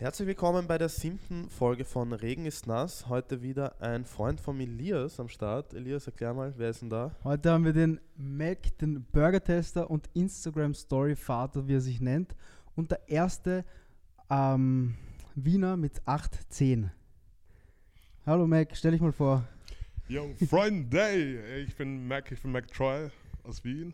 Herzlich willkommen bei der siebten Folge von Regen ist nass. Heute wieder ein Freund von Elias am Start. Elias, erklär mal, wer ist denn da? Heute haben wir den Mac, den Burger-Tester und Instagram-Story-Vater, wie er sich nennt. Und der erste ähm, Wiener mit 8-10. Hallo Mac, stell dich mal vor. Yo, Freunde! Ich bin Mac, ich bin Mac Troy aus Wien.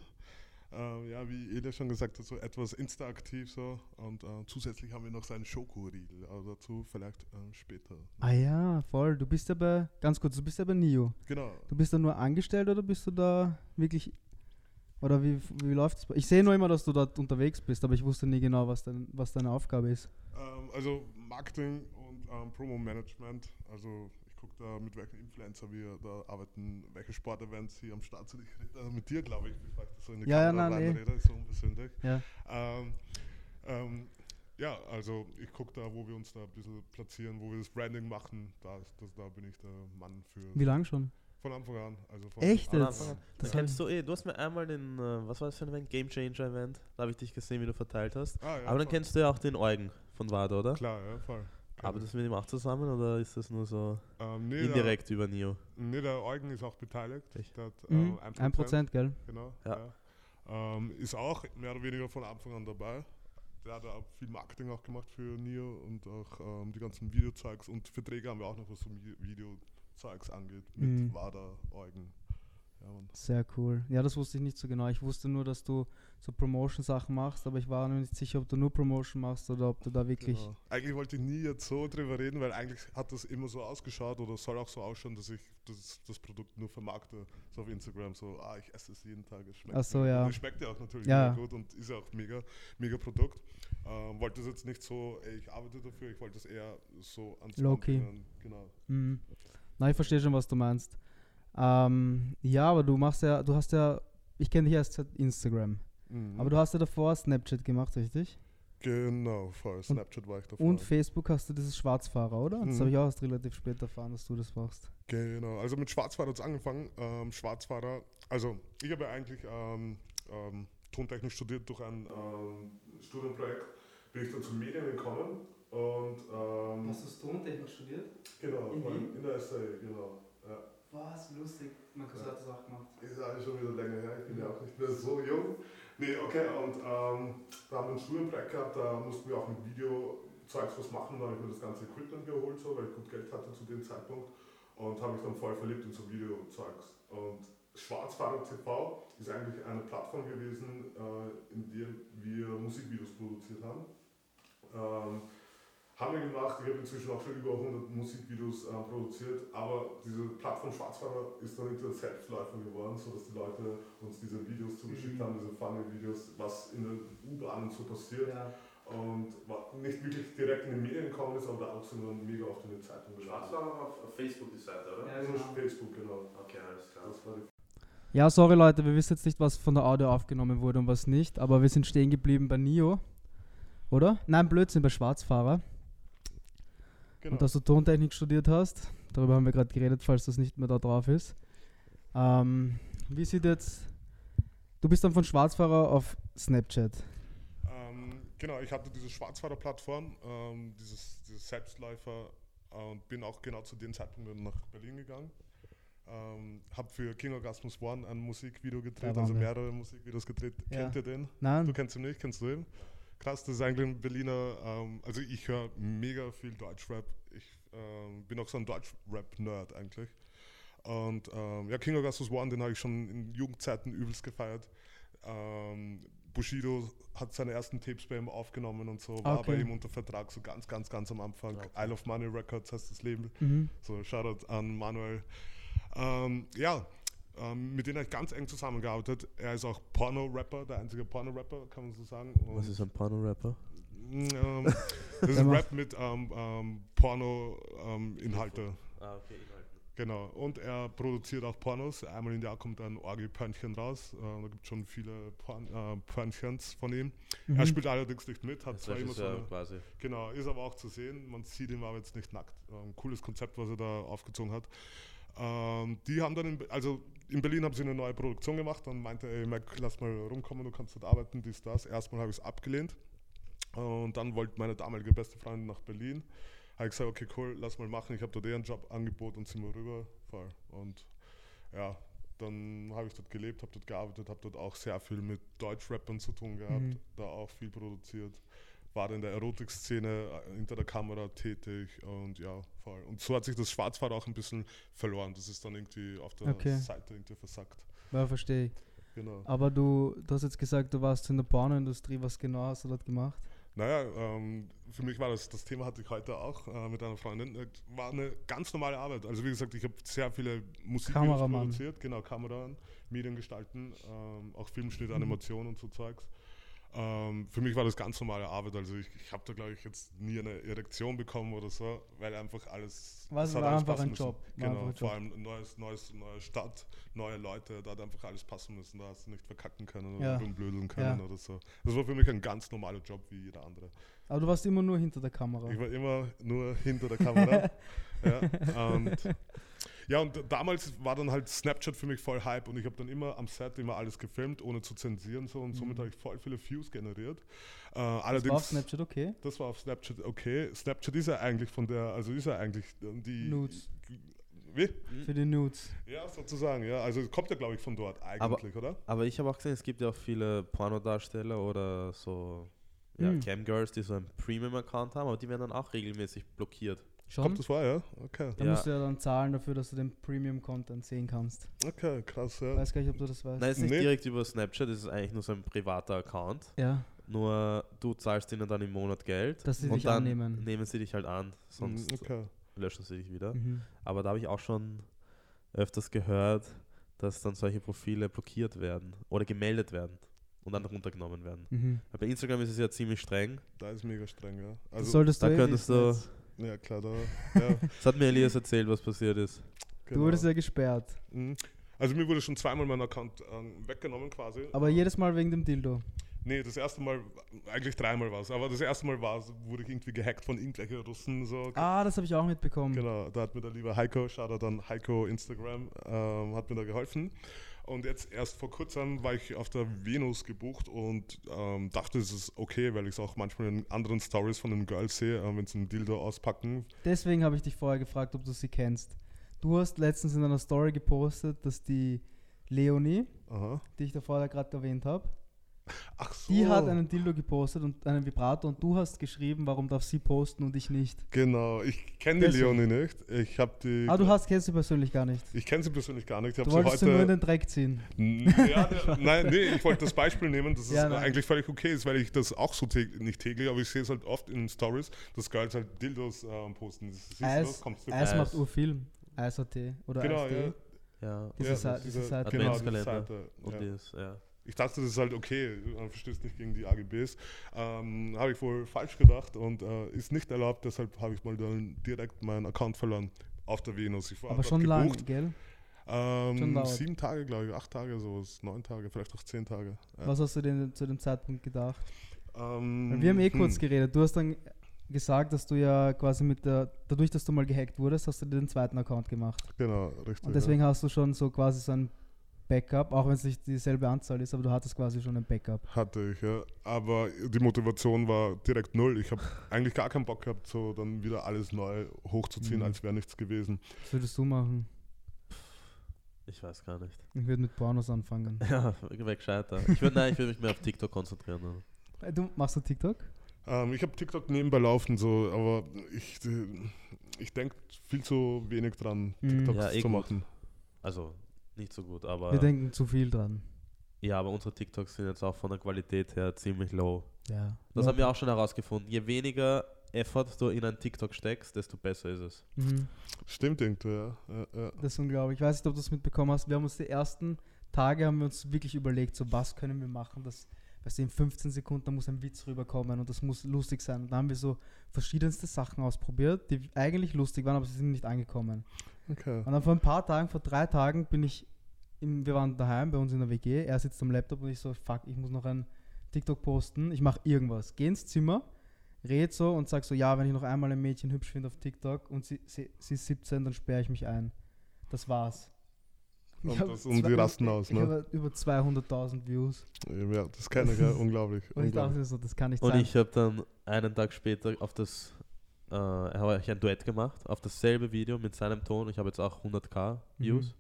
Äh, ja, wie Elias schon gesagt hat, so etwas interaktiv so. Und äh, zusätzlich haben wir noch seinen Schokoriegel, aber dazu vielleicht äh, später. Ah ja, voll. Du bist aber, ganz kurz, du bist aber NIO. Genau. Du bist da nur angestellt oder bist du da wirklich, oder wie, wie läuft es? Ich sehe nur immer, dass du dort unterwegs bist, aber ich wusste nie genau, was, dein, was deine Aufgabe ist. Ähm, also Marketing und ähm, Promo-Management. Also ich gucke da, mit welchen Influencer wir da arbeiten, welche Sportevents hier am Start sind. Ich rede mit dir, glaube ich, bevor ich das so in die Ja, ja, Kamera nein, nee. reinrede, so unpersönlich. Ja. Ähm, ähm, ja, also ich gucke da, wo wir uns da ein bisschen platzieren, wo wir das Branding machen. Da, ist, das, da bin ich der Mann für. Wie lange schon? Von Anfang an. Also von Echt Von jetzt? Anfang an. Das kennst du eh, du hast mir einmal den, äh, was war das für ein Event? Game Changer Event. Da habe ich dich gesehen, wie du verteilt hast. Ah, ja, Aber dann voll. kennst du ja auch den Eugen von Wada, oder? Klar, ja, voll. Aber das mit ihm auch zusammen oder ist das nur so ähm, nee, indirekt über Nio? Der, nee, der Eugen ist auch beteiligt. Echt? Der hat Mhm. äh, 1%, 1%, gell? Genau. Ja. Ja. Ähm, ist auch mehr oder weniger von Anfang an dabei. Der hat auch viel Marketing auch gemacht für Nio und auch ähm, die ganzen Videozeugs und Verträge haben wir auch noch, was so Videozeugs angeht, mit Mhm. WADA, Eugen. Ja. Sehr cool. Ja, das wusste ich nicht so genau. Ich wusste nur, dass du so Promotion-Sachen machst, aber ich war mir nicht sicher, ob du nur Promotion machst oder ob du da wirklich. Genau. Eigentlich wollte ich nie jetzt so drüber reden, weil eigentlich hat das immer so ausgeschaut oder soll auch so ausschauen, dass ich das, das Produkt nur vermarkte. So auf Instagram, so, ah, ich esse es jeden Tag, es schmeckt. Ach so, ja. Und es schmeckt ja auch natürlich Ja. gut und ist ja auch mega, mega Produkt. Ähm, wollte es jetzt nicht so, ey, ich arbeite dafür, ich wollte es eher so ans bringen. Genau. Mhm. Na, ich verstehe schon, was du meinst. Ähm, ja, aber du machst ja, du hast ja, ich kenne dich erst seit Instagram. Mhm. Aber du hast ja davor Snapchat gemacht, richtig? Genau, voll. Snapchat war ich davor. Und Facebook hast du dieses Schwarzfahrer, oder? Das Mhm. habe ich auch erst relativ spät erfahren, dass du das machst. Genau, also mit Schwarzfahrer hat es angefangen. Ähm, Schwarzfahrer, also ich habe ja eigentlich ähm, ähm, Tontechnik studiert durch ein ähm, Studienprojekt, bin ich dann zu Medien gekommen und ähm, du Tontechnik studiert? genau, in vor allem Wien? in der SAE, genau. Ja. Was, lustig. Mein Cousin hat das auch gemacht. Ist ja schon wieder länger her, ich bin ja auch nicht mehr so jung. Nee, okay, und ähm, da haben wir ein Studienprojekt gehabt, da mussten wir auch mit Videozeugs was machen, da habe ich mir das ganze Equipment geholt, so, weil ich gut Geld hatte zu dem Zeitpunkt und habe mich dann voll verliebt in so Videozeugs. Und Schwarzfahrer TV ist eigentlich eine Plattform gewesen, äh, in der wir Musikvideos produziert haben. Ähm, haben wir gemacht, ich habe inzwischen auch schon über 100 Musikvideos äh, produziert, aber diese Plattform Schwarzfahrer ist dann nicht ein Selbstläufer geworden, sodass die Leute uns diese Videos zugeschickt Mhm. haben, diese Funny-Videos, was in den U-Bahnen so passiert Ja. und nicht wirklich direkt in die Medien gekommen ist, aber da auch sind wir mega oft in den Zeitungen Schwarz war auf, auf Facebook die Seite, oder? Ja, Also genau. Facebook, genau. Okay, alles klar. Das war die Ja, sorry Leute, wir wissen jetzt nicht, was von der Audio aufgenommen wurde und was nicht, aber wir sind stehen geblieben bei Nio. Oder? Nein, Blödsinn, bei Schwarzfahrer. Genau. Und dass du Tontechnik studiert hast. Darüber haben wir gerade geredet, falls das nicht mehr da drauf ist. Ähm, wie sieht jetzt. Du bist dann von Schwarzfahrer auf Snapchat. Ähm, genau, ich hatte diese Schwarzfahrer-Plattform, ähm, dieses, dieses Selbstläufer äh, und bin auch genau zu dem Zeitpunkt nach Berlin gegangen. Ähm, habe für King Orgasmus One ein Musikvideo gedreht, also mehrere Musikvideos gedreht. Ja. Kennt ihr den? Du Nein? kennst ihn nicht, kennst du ihn? Krass, das ist eigentlich ein Berliner, ähm, also ich höre mega viel Deutschrap. Ich ähm, bin auch so ein Deutschrap-Nerd eigentlich. Und ähm, ja, King Augustus One, den habe ich schon in Jugendzeiten übelst gefeiert. Ähm, Bushido hat seine ersten Tapes bei ihm aufgenommen und so, war Okay. bei ihm unter Vertrag, so ganz, ganz, ganz am Anfang. Okay. Isle of Money Records heißt das Label. Mhm. So, Shoutout an Manuel. Ähm, ja, ähm, mit dem habe ich ganz eng zusammengearbeitet. Er ist auch Porno-Rapper, der einzige Porno-Rapper, kann man so sagen. Was Und, ist ein Porno-Rapper? ähm, das ist macht- Rap mit ähm, ähm, Porno-Inhalte. Ah, okay, Inhalte. genau. Und er produziert auch Pornos. Einmal im Jahr kommt ein Orgi-Pörnchen raus. Äh, da gibt es schon viele Porn, äh, Pörnchens von ihm. Mhm. Er spielt allerdings nicht mit, hat Das zwar immer so eine, quasi. Genau, ist aber auch zu sehen. Man sieht ihn aber jetzt nicht nackt. Ähm, cooles Konzept, was er da aufgezogen hat. Ähm, die haben dann, in, also in Berlin haben sie eine neue Produktion gemacht und meinte, ey Mac, lass mal rumkommen, du kannst dort arbeiten, dies, das. Erstmal habe ich es abgelehnt. Und dann wollte meine damalige beste Freundin nach Berlin. Habe ich gesagt, okay, cool, lass mal machen. Ich habe dort eh einen Job angeboten und sind wir rüber. Voll. Und ja, dann habe ich dort gelebt, habe dort gearbeitet, habe dort auch sehr viel mit Deutschrappern zu tun gehabt, Mhm. da auch viel produziert. War in der Erotikszene äh, hinter der Kamera tätig und ja, voll. Und so hat sich das Schwarzfahren auch ein bisschen verloren. Das ist dann irgendwie auf der Okay. Seite irgendwie versackt. Ja, verstehe ich. Genau. Aber du, du hast jetzt gesagt, du warst in der Pornoindustrie. Was genau hast du dort gemacht? Naja, ähm, für mich war das, das Thema hatte ich heute auch äh, mit einer Freundin, äh, war eine ganz normale Arbeit. Also wie gesagt, ich habe sehr viele Musikvideos Kameramann. produziert, genau, Kameran, Medien gestalten, ähm, auch Filmschnitt, Mhm. Animation und so Zeugs. Ähm, für mich war das ganz normale Arbeit, also ich, ich habe da glaube ich jetzt nie eine Erektion bekommen oder so, weil einfach alles, Was war alles einfach ein müssen. Job, war Genau, vor Job. allem neues, neues, neue Stadt, neue Leute, da hat einfach alles passen müssen, da hast du nicht verkacken können oder Ja. rumblödeln können Ja. oder so. Das war für mich ein ganz normaler Job wie jeder andere. Aber du warst immer nur hinter der Kamera. Ich war immer nur hinter der Kamera. ja, und, ja, und damals war dann halt Snapchat für mich voll Hype und ich habe dann immer am Set immer alles gefilmt, ohne zu zensieren so und somit Mhm. habe ich voll viele Views generiert. Äh, Das allerdings, war auf Snapchat okay? das war auf Snapchat okay. Snapchat ist ja eigentlich von der, also ist ja eigentlich die. Nudes. Wie? Für die Nudes. Ja, sozusagen, ja. Also es kommt ja, glaube ich, von dort eigentlich, oder? Aber ich habe auch gesehen, es gibt ja auch viele Pornodarsteller oder so ja, Mhm. Camgirls, die so einen Premium-Account haben, aber die werden dann auch regelmäßig blockiert. Schon? Kommt das vor, ja? Okay. Da Ja. musst du ja dann zahlen dafür, dass du den Premium-Content sehen kannst. Okay, krass, Ich ja. weiß gar nicht, ob du das weißt. Nein, ist nicht Nee. direkt über Snapchat, es ist eigentlich nur so ein privater Account. Ja, Nur du zahlst ihnen dann im Monat Geld Dass sie und dich dann annehmen. nehmen sie dich halt an, sonst Mm, Okay. löschen sie dich wieder. mhm. Aber da habe ich auch schon öfters gehört, dass dann solche Profile blockiert werden oder gemeldet werden und dann runtergenommen werden. Mhm. Bei Instagram ist es ja ziemlich streng. Da ist mega streng, ja. Also, solltest da du eh könntest du- jetzt. Ja klar, da. Ja, Das hat mir Elias erzählt, was passiert ist. Du genau. wurdest ja gesperrt. Mhm. Also mir wurde schon zweimal mein Account ähm, weggenommen quasi. Aber jedes Mal wegen dem Dildo. Nee, das erste Mal, eigentlich dreimal war es, aber das erste Mal war es, wurde ich irgendwie gehackt von irgendwelchen Russen. So. Ah, das habe ich auch mitbekommen. Genau, da hat mir der liebe Heiko, Shoutout an Heiko Instagram, ähm, hat mir da geholfen. Und jetzt erst vor kurzem war ich auf der Venus gebucht und ähm, dachte, es ist okay, weil ich es auch manchmal in anderen Stories von den Girls sehe, äh, wenn sie einen Dildo auspacken. Deswegen habe ich dich vorher gefragt, ob du sie kennst. Du hast letztens in einer Story gepostet, dass die Leonie, Aha. die ich da vorher gerade erwähnt habe, Ach so. die hat einen Dildo gepostet und einen Vibrator und du hast geschrieben, warum darf sie posten und ich nicht. Genau, ich kenne die. Leonie nicht. Ich habe die. Ah, du hast, kennst sie persönlich gar nicht. Ich kenne sie persönlich gar nicht. Ich Du habe sie wolltest sie nur in heute. den Dreck ziehen. N- ja, ne, nein, nee, ich wollte das Beispiel nehmen, dass es Ja, nein. eigentlich völlig okay ist, weil ich das auch so täglich, nicht täglich, aber ich sehe es halt oft in Stories, dass Girls halt Dildos ähm, posten. Siehst du Eis, das? Kommst du Eis Eis. macht Urfilm. Eis.at oder Genau, Eis.de. ja. Ja, Diese ja, Sa- das diese ist Seite. Genau, diese Adventskalender. Seite. und Ja. das, ja. Ich dachte, das ist halt okay, man verstößt nicht gegen die AGBs. Ähm, habe ich wohl falsch gedacht und äh, ist nicht erlaubt, deshalb habe ich mal dann direkt meinen Account verloren auf der Venus. Ich war Aber schon lang, gebucht. gell? Ähm, sieben Tage, glaube ich, acht Tage, sowas, neun Tage, vielleicht auch zehn Tage. Ja. Was hast du denn zu dem Zeitpunkt gedacht? Ähm, wir haben eh kurz hm. geredet. Du hast dann gesagt, dass du ja quasi mit der, dadurch, dass du mal gehackt wurdest, hast du dir den zweiten Account gemacht. Genau, richtig. Und deswegen hast du schon so quasi so ein Backup, auch wenn es nicht dieselbe Anzahl ist, aber du hattest quasi schon ein Backup. Hatte ich, ja. Aber die Motivation war direkt null. Ich habe eigentlich gar keinen Bock gehabt, so dann wieder alles neu hochzuziehen, Mhm. als wäre nichts gewesen. Was würdest du machen? Ich weiß gar nicht. Ich würde mit Pornos anfangen. Ja, wäre gescheiter. Ich würde nein, ich würde mich mehr auf TikTok konzentrieren. oder? Äh, Du machst du TikTok? Ähm, ich habe TikTok nebenbei laufen, so, aber ich, äh, ich denke viel zu wenig dran, Mhm. TikToks Ja, eh zu gut. machen. Also nicht so gut, aber Wir denken zu viel dran. ja, aber unsere TikToks sind jetzt auch von der Qualität her ziemlich low. Ja. Das Ja. haben wir auch schon herausgefunden. Je weniger Effort du in ein TikTok steckst, desto besser ist es. Mhm. Stimmt irgendwie, ja. ja, ja. Das ist unglaublich. Ich weiß nicht, ob du das mitbekommen hast. Wir haben uns die ersten Tage haben wir uns wirklich überlegt, so was können wir machen, dass weißt du, in 15 Sekunden da muss ein Witz rüberkommen und das muss lustig sein. Und da haben wir so verschiedenste Sachen ausprobiert, die eigentlich lustig waren, aber sie sind nicht angekommen. Okay. Und dann vor ein paar Tagen, vor drei Tagen bin ich, im, wir waren daheim bei uns in der WG, er sitzt am Laptop und ich so, fuck, ich muss noch ein TikTok posten, ich mache irgendwas. Geh ins Zimmer, red so und sag so, ja, wenn ich noch einmal ein Mädchen hübsch finde auf TikTok und sie, sie, sie ist 17, dann sperre ich mich ein. Das war's. Und Ich das- und die rasten aus, ich ne? habe über 200.000 Views. Ja, das kenne ich, ja, unglaublich. Und ich dachte so, das kann nicht Und sein. ich habe dann einen Tag später auf das, äh, habe ich ein Duett gemacht, auf dasselbe Video mit seinem Ton. Ich habe jetzt auch 100k Views.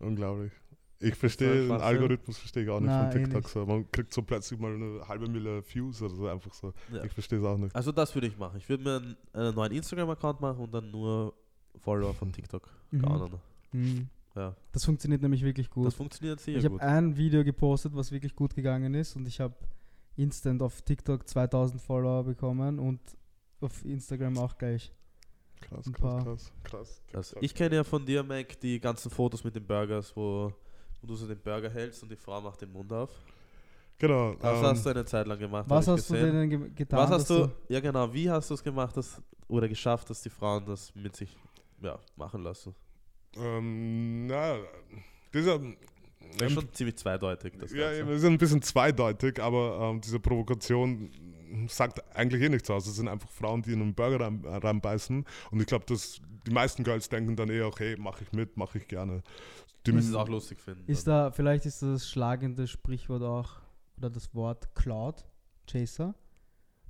Unglaublich. Ich verstehe den. Algorithmus verstehe ich auch nicht Nein, von eh TikTok so. Man kriegt so plötzlich mal eine halbe Mille Views oder so einfach so. Ja. Ich verstehe es auch nicht. Also das würde ich machen. Ich würde mir einen, einen neuen Instagram-Account machen und dann nur Follower von TikTok Mhm. Mhm. Ja, Das funktioniert nämlich wirklich gut. das funktioniert sehr ich habe gut. ein Video gepostet, was wirklich gut gegangen ist und ich habe instant auf TikTok 2000 Follower bekommen und auf Instagram auch gleich. Krass, ein krass, paar. krass, krass. Das, ich kenne ja von dir, Mac, die ganzen Fotos mit den Burgers, wo, wo du so den Burger hältst und die Frau macht den Mund auf. Genau. Das ähm, hast du eine Zeit lang gemacht. Was hast du gesehen. denn ge getan? Was hast du, ja genau, wie hast du es gemacht dass, oder geschafft, dass die Frauen das mit sich ja, machen lassen? ähm, na, dieser. Das ist schon ziemlich zweideutig, das ja, Ganze. eben, es ist ein bisschen zweideutig, aber ähm, diese Provokation sagt eigentlich eh nichts aus. Es sind einfach Frauen, die in einen Burger rein, reinbeißen. Und ich glaube, dass die meisten Girls denken dann eh auch, hey, mache ich mit, mache ich gerne. Die, Das ist auch lustig finden. Ist da, vielleicht ist das schlagende Sprichwort auch, oder das Wort Cloud Chaser.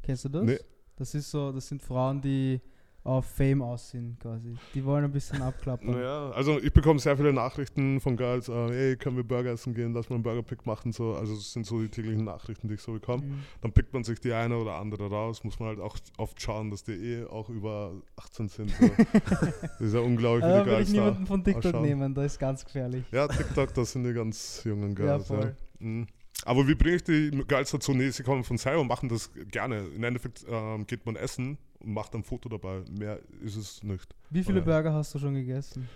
Kennst du das? Nee. Das ist so, das sind Frauen, die auf Fame aus sind quasi. Die wollen ein bisschen abklappern. Naja, also ich bekomme sehr viele Nachrichten von Girls, äh, hey, können wir Burger essen gehen, lass mal einen Burger-Pick machen. So. Also das sind so die täglichen Nachrichten, die ich so bekomme. Mhm. Dann pickt man sich die eine oder andere raus, muss man halt auch oft schauen, dass die eh auch über 18 sind. So. das ist ja unglaublich, wie die ich Girls da niemanden von TikTok ausschauen. nehmen, das ist ganz gefährlich. Ja, TikTok, das sind die ganz jungen Girls. Ja, voll. Mhm. Aber wie bringe ich die Girls dazu? Nee, sie kommen von selber und machen das gerne. Im Endeffekt ähm, geht man essen und macht ein Foto dabei. Mehr ist es nicht. Wie viele. Burger hast du schon gegessen?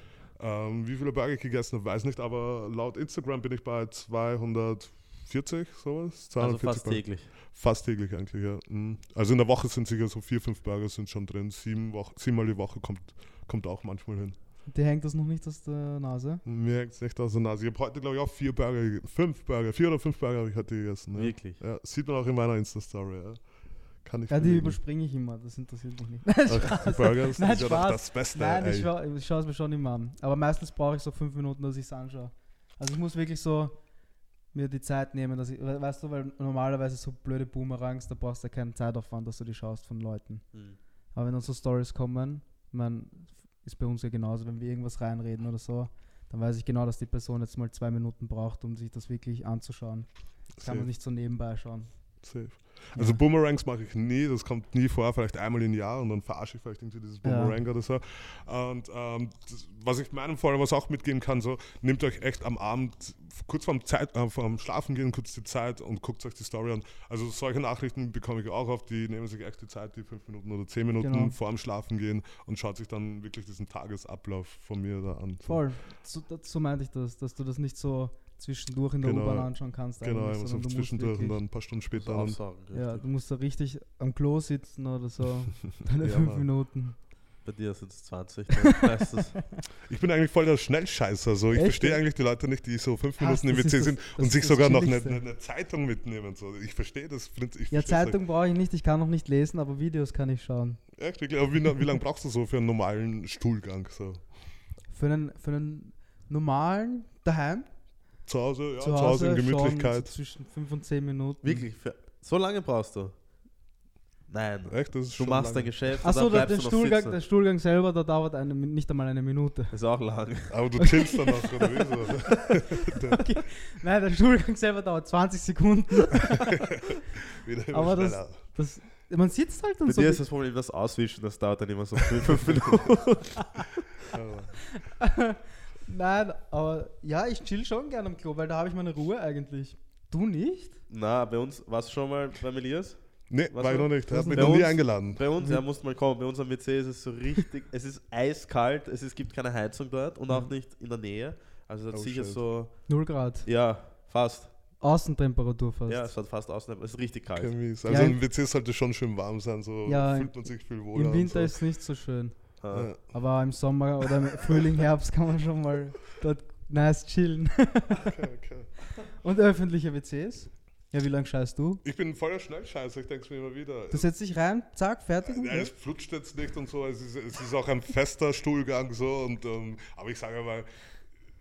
Ähm, wie viele Burger ich gegessen habe, weiß nicht, aber laut Instagram bin ich bei 240, sowas. also 240 fast Burger. täglich. Fast täglich eigentlich, ja. Mhm. Also in der Woche sind sicher so vier, fünf Burger sind schon drin. Sieben Wochen, siebenmal die Woche kommt, kommt auch manchmal hin. Dir hängt das noch nicht aus der Nase? Mir hängt es nicht aus der Nase. Ich habe heute, glaube ich, auch vier Burger, fünf Burger, vier oder fünf Burger habe ich heute gegessen. Ja. Wirklich. Ja, sieht man auch in meiner Insta-Story. Ja. Kann ich Ja, die überspringe ich immer, das interessiert mich nicht. Ach, die Burgers, Nein, das ist ja doch Spaß. das Beste. Nein, ich, ey. schau, ich schaue es mir schon immer an. Aber meistens brauche ich so fünf Minuten, dass ich es anschaue. Also ich muss wirklich so mir die Zeit nehmen, dass ich, we- weißt du, weil normalerweise so blöde Boomerangs, da brauchst du ja keinen Zeitaufwand, dass du die schaust von Leuten. Hm. Aber wenn dann so Stories kommen, man ist bei uns ja genauso, wenn wir irgendwas reinreden oder so, dann weiß ich genau, dass die Person jetzt mal zwei Minuten braucht, um sich das wirklich anzuschauen. Das kann man nicht so nebenbei schauen. Safe. Also Ja. Boomerangs mache ich nie, das kommt nie vor, vielleicht einmal im Jahr und dann verarsche ich vielleicht irgendwie dieses Ja. Boomerang oder so. Und ähm, das, was ich meinen Followers auch mitgeben kann, so nehmt euch echt am Abend, kurz vorm, Zeit, äh, vorm Schlafen gehen, kurz die Zeit und guckt euch die Story an. Also solche Nachrichten bekomme ich auch oft, die nehmen sich echt die Zeit, die fünf Minuten oder zehn Minuten Genau. vorm Schlafen gehen und schaut sich dann wirklich diesen Tagesablauf von mir da an. So. Voll. So, so meinte ich das, dass du das nicht so zwischendurch in der Genau. U-Bahn anschauen kannst. Genau, eigentlich, immer so sondern du musst zwischendurch und dann ein paar Stunden später. auch Dann, sagen, Ja, du musst da richtig am Klo sitzen oder so. Deine Ja, fünf Mann. Minuten. Bei dir sind es 20. dann weißt du's. Ich bin eigentlich voll der Schnellscheißer. So. Ich Echt? verstehe eigentlich die Leute nicht, die so fünf Minuten im WC sind das und sich sogar noch eine, eine, Zeitung mitnehmen. So. Ich verstehe das. Ich Ja, Zeitung brauche ich nicht, ich kann noch nicht lesen, aber Videos kann ich schauen. Echt, wirklich? Aber wie, wie lange brauchst du so für einen normalen Stuhlgang? So? Für einen, für einen normalen daheim, Zu Hause, ja, zu Hause, in Gemütlichkeit. so zwischen 5 und 10 Minuten. Wirklich? Für, so lange brauchst du? Nein. Echt, das ist Du schon machst lange. dein Geschäft Achso, der, der, Stuhlgang, der Stuhlgang selber, da dauert eine, nicht einmal eine Minute. Ist auch lang. Aber du chillst dann auch, oder so? Nein, der Stuhlgang selber dauert 20 Sekunden. Wieder immer Aber das- schneller. Das, man sitzt halt und Bei so. dir ist das Problem, das Auswischen, das dauert dann immer so 5 Minuten. Nein, aber ja, ich chill schon gerne am Klo, weil da habe ich meine Ruhe eigentlich. Du nicht? Na, bei uns, warst du schon mal beim Elias? Nee, Was war ich noch nicht. Er hat mich bei noch nie eingeladen. Bei uns, ja, musst mal kommen. Bei uns am WC ist es so richtig, es ist eiskalt, es ist, gibt keine Heizung dort und auch Mhm. nicht in der Nähe. Also es hat Oh, sicher shit. so, 0 Grad. ja, fast. Außentemperatur fast. Ja, es hat fast außen, es ist richtig kalt. Okay, mies. Ja, Also im- WC sollte schon schön warm sein, so Ja, fühlt man sich viel wohler. Im Winter und ist es nicht so schön. Ja. Aber im Sommer oder im Frühling, Herbst kann man schon mal dort nice chillen. Okay, okay. Und öffentliche WCs? Ja, wie lange scheißt du? Ich bin voller Schnellscheißer, ich denke es mir immer wieder. Du setzt dich rein, zack, fertig. und Ja, es flutscht jetzt nicht und so, es ist, es ist auch ein fester Stuhlgang so und ähm, aber ich sage mal,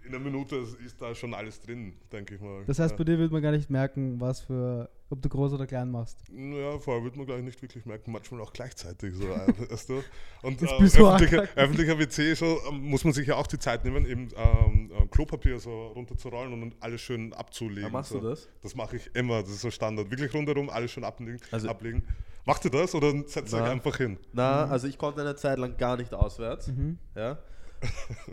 in einer Minute ist, ist da schon alles drin, denke ich mal. Das heißt, ja. bei dir wird man gar nicht merken, was für ob du groß oder klein machst. Ja, vorher wird man gleich nicht wirklich merken, manchmal auch gleichzeitig. So, weißt du? Und äh, öffentlicher, öffentlicher WC so, ähm, muss man sich ja auch die Zeit nehmen, eben ähm, äh, Klopapier so runterzurollen und alles schön abzulegen. Ja, machst so. du das? Das mache ich immer, das ist so Standard. Wirklich rundherum alles schön ablegen. Also- ablegen. Macht ihr das oder setzt ihr euch einfach hin? Na, also ich konnte eine Zeit lang gar nicht auswärts. Mhm. Ja.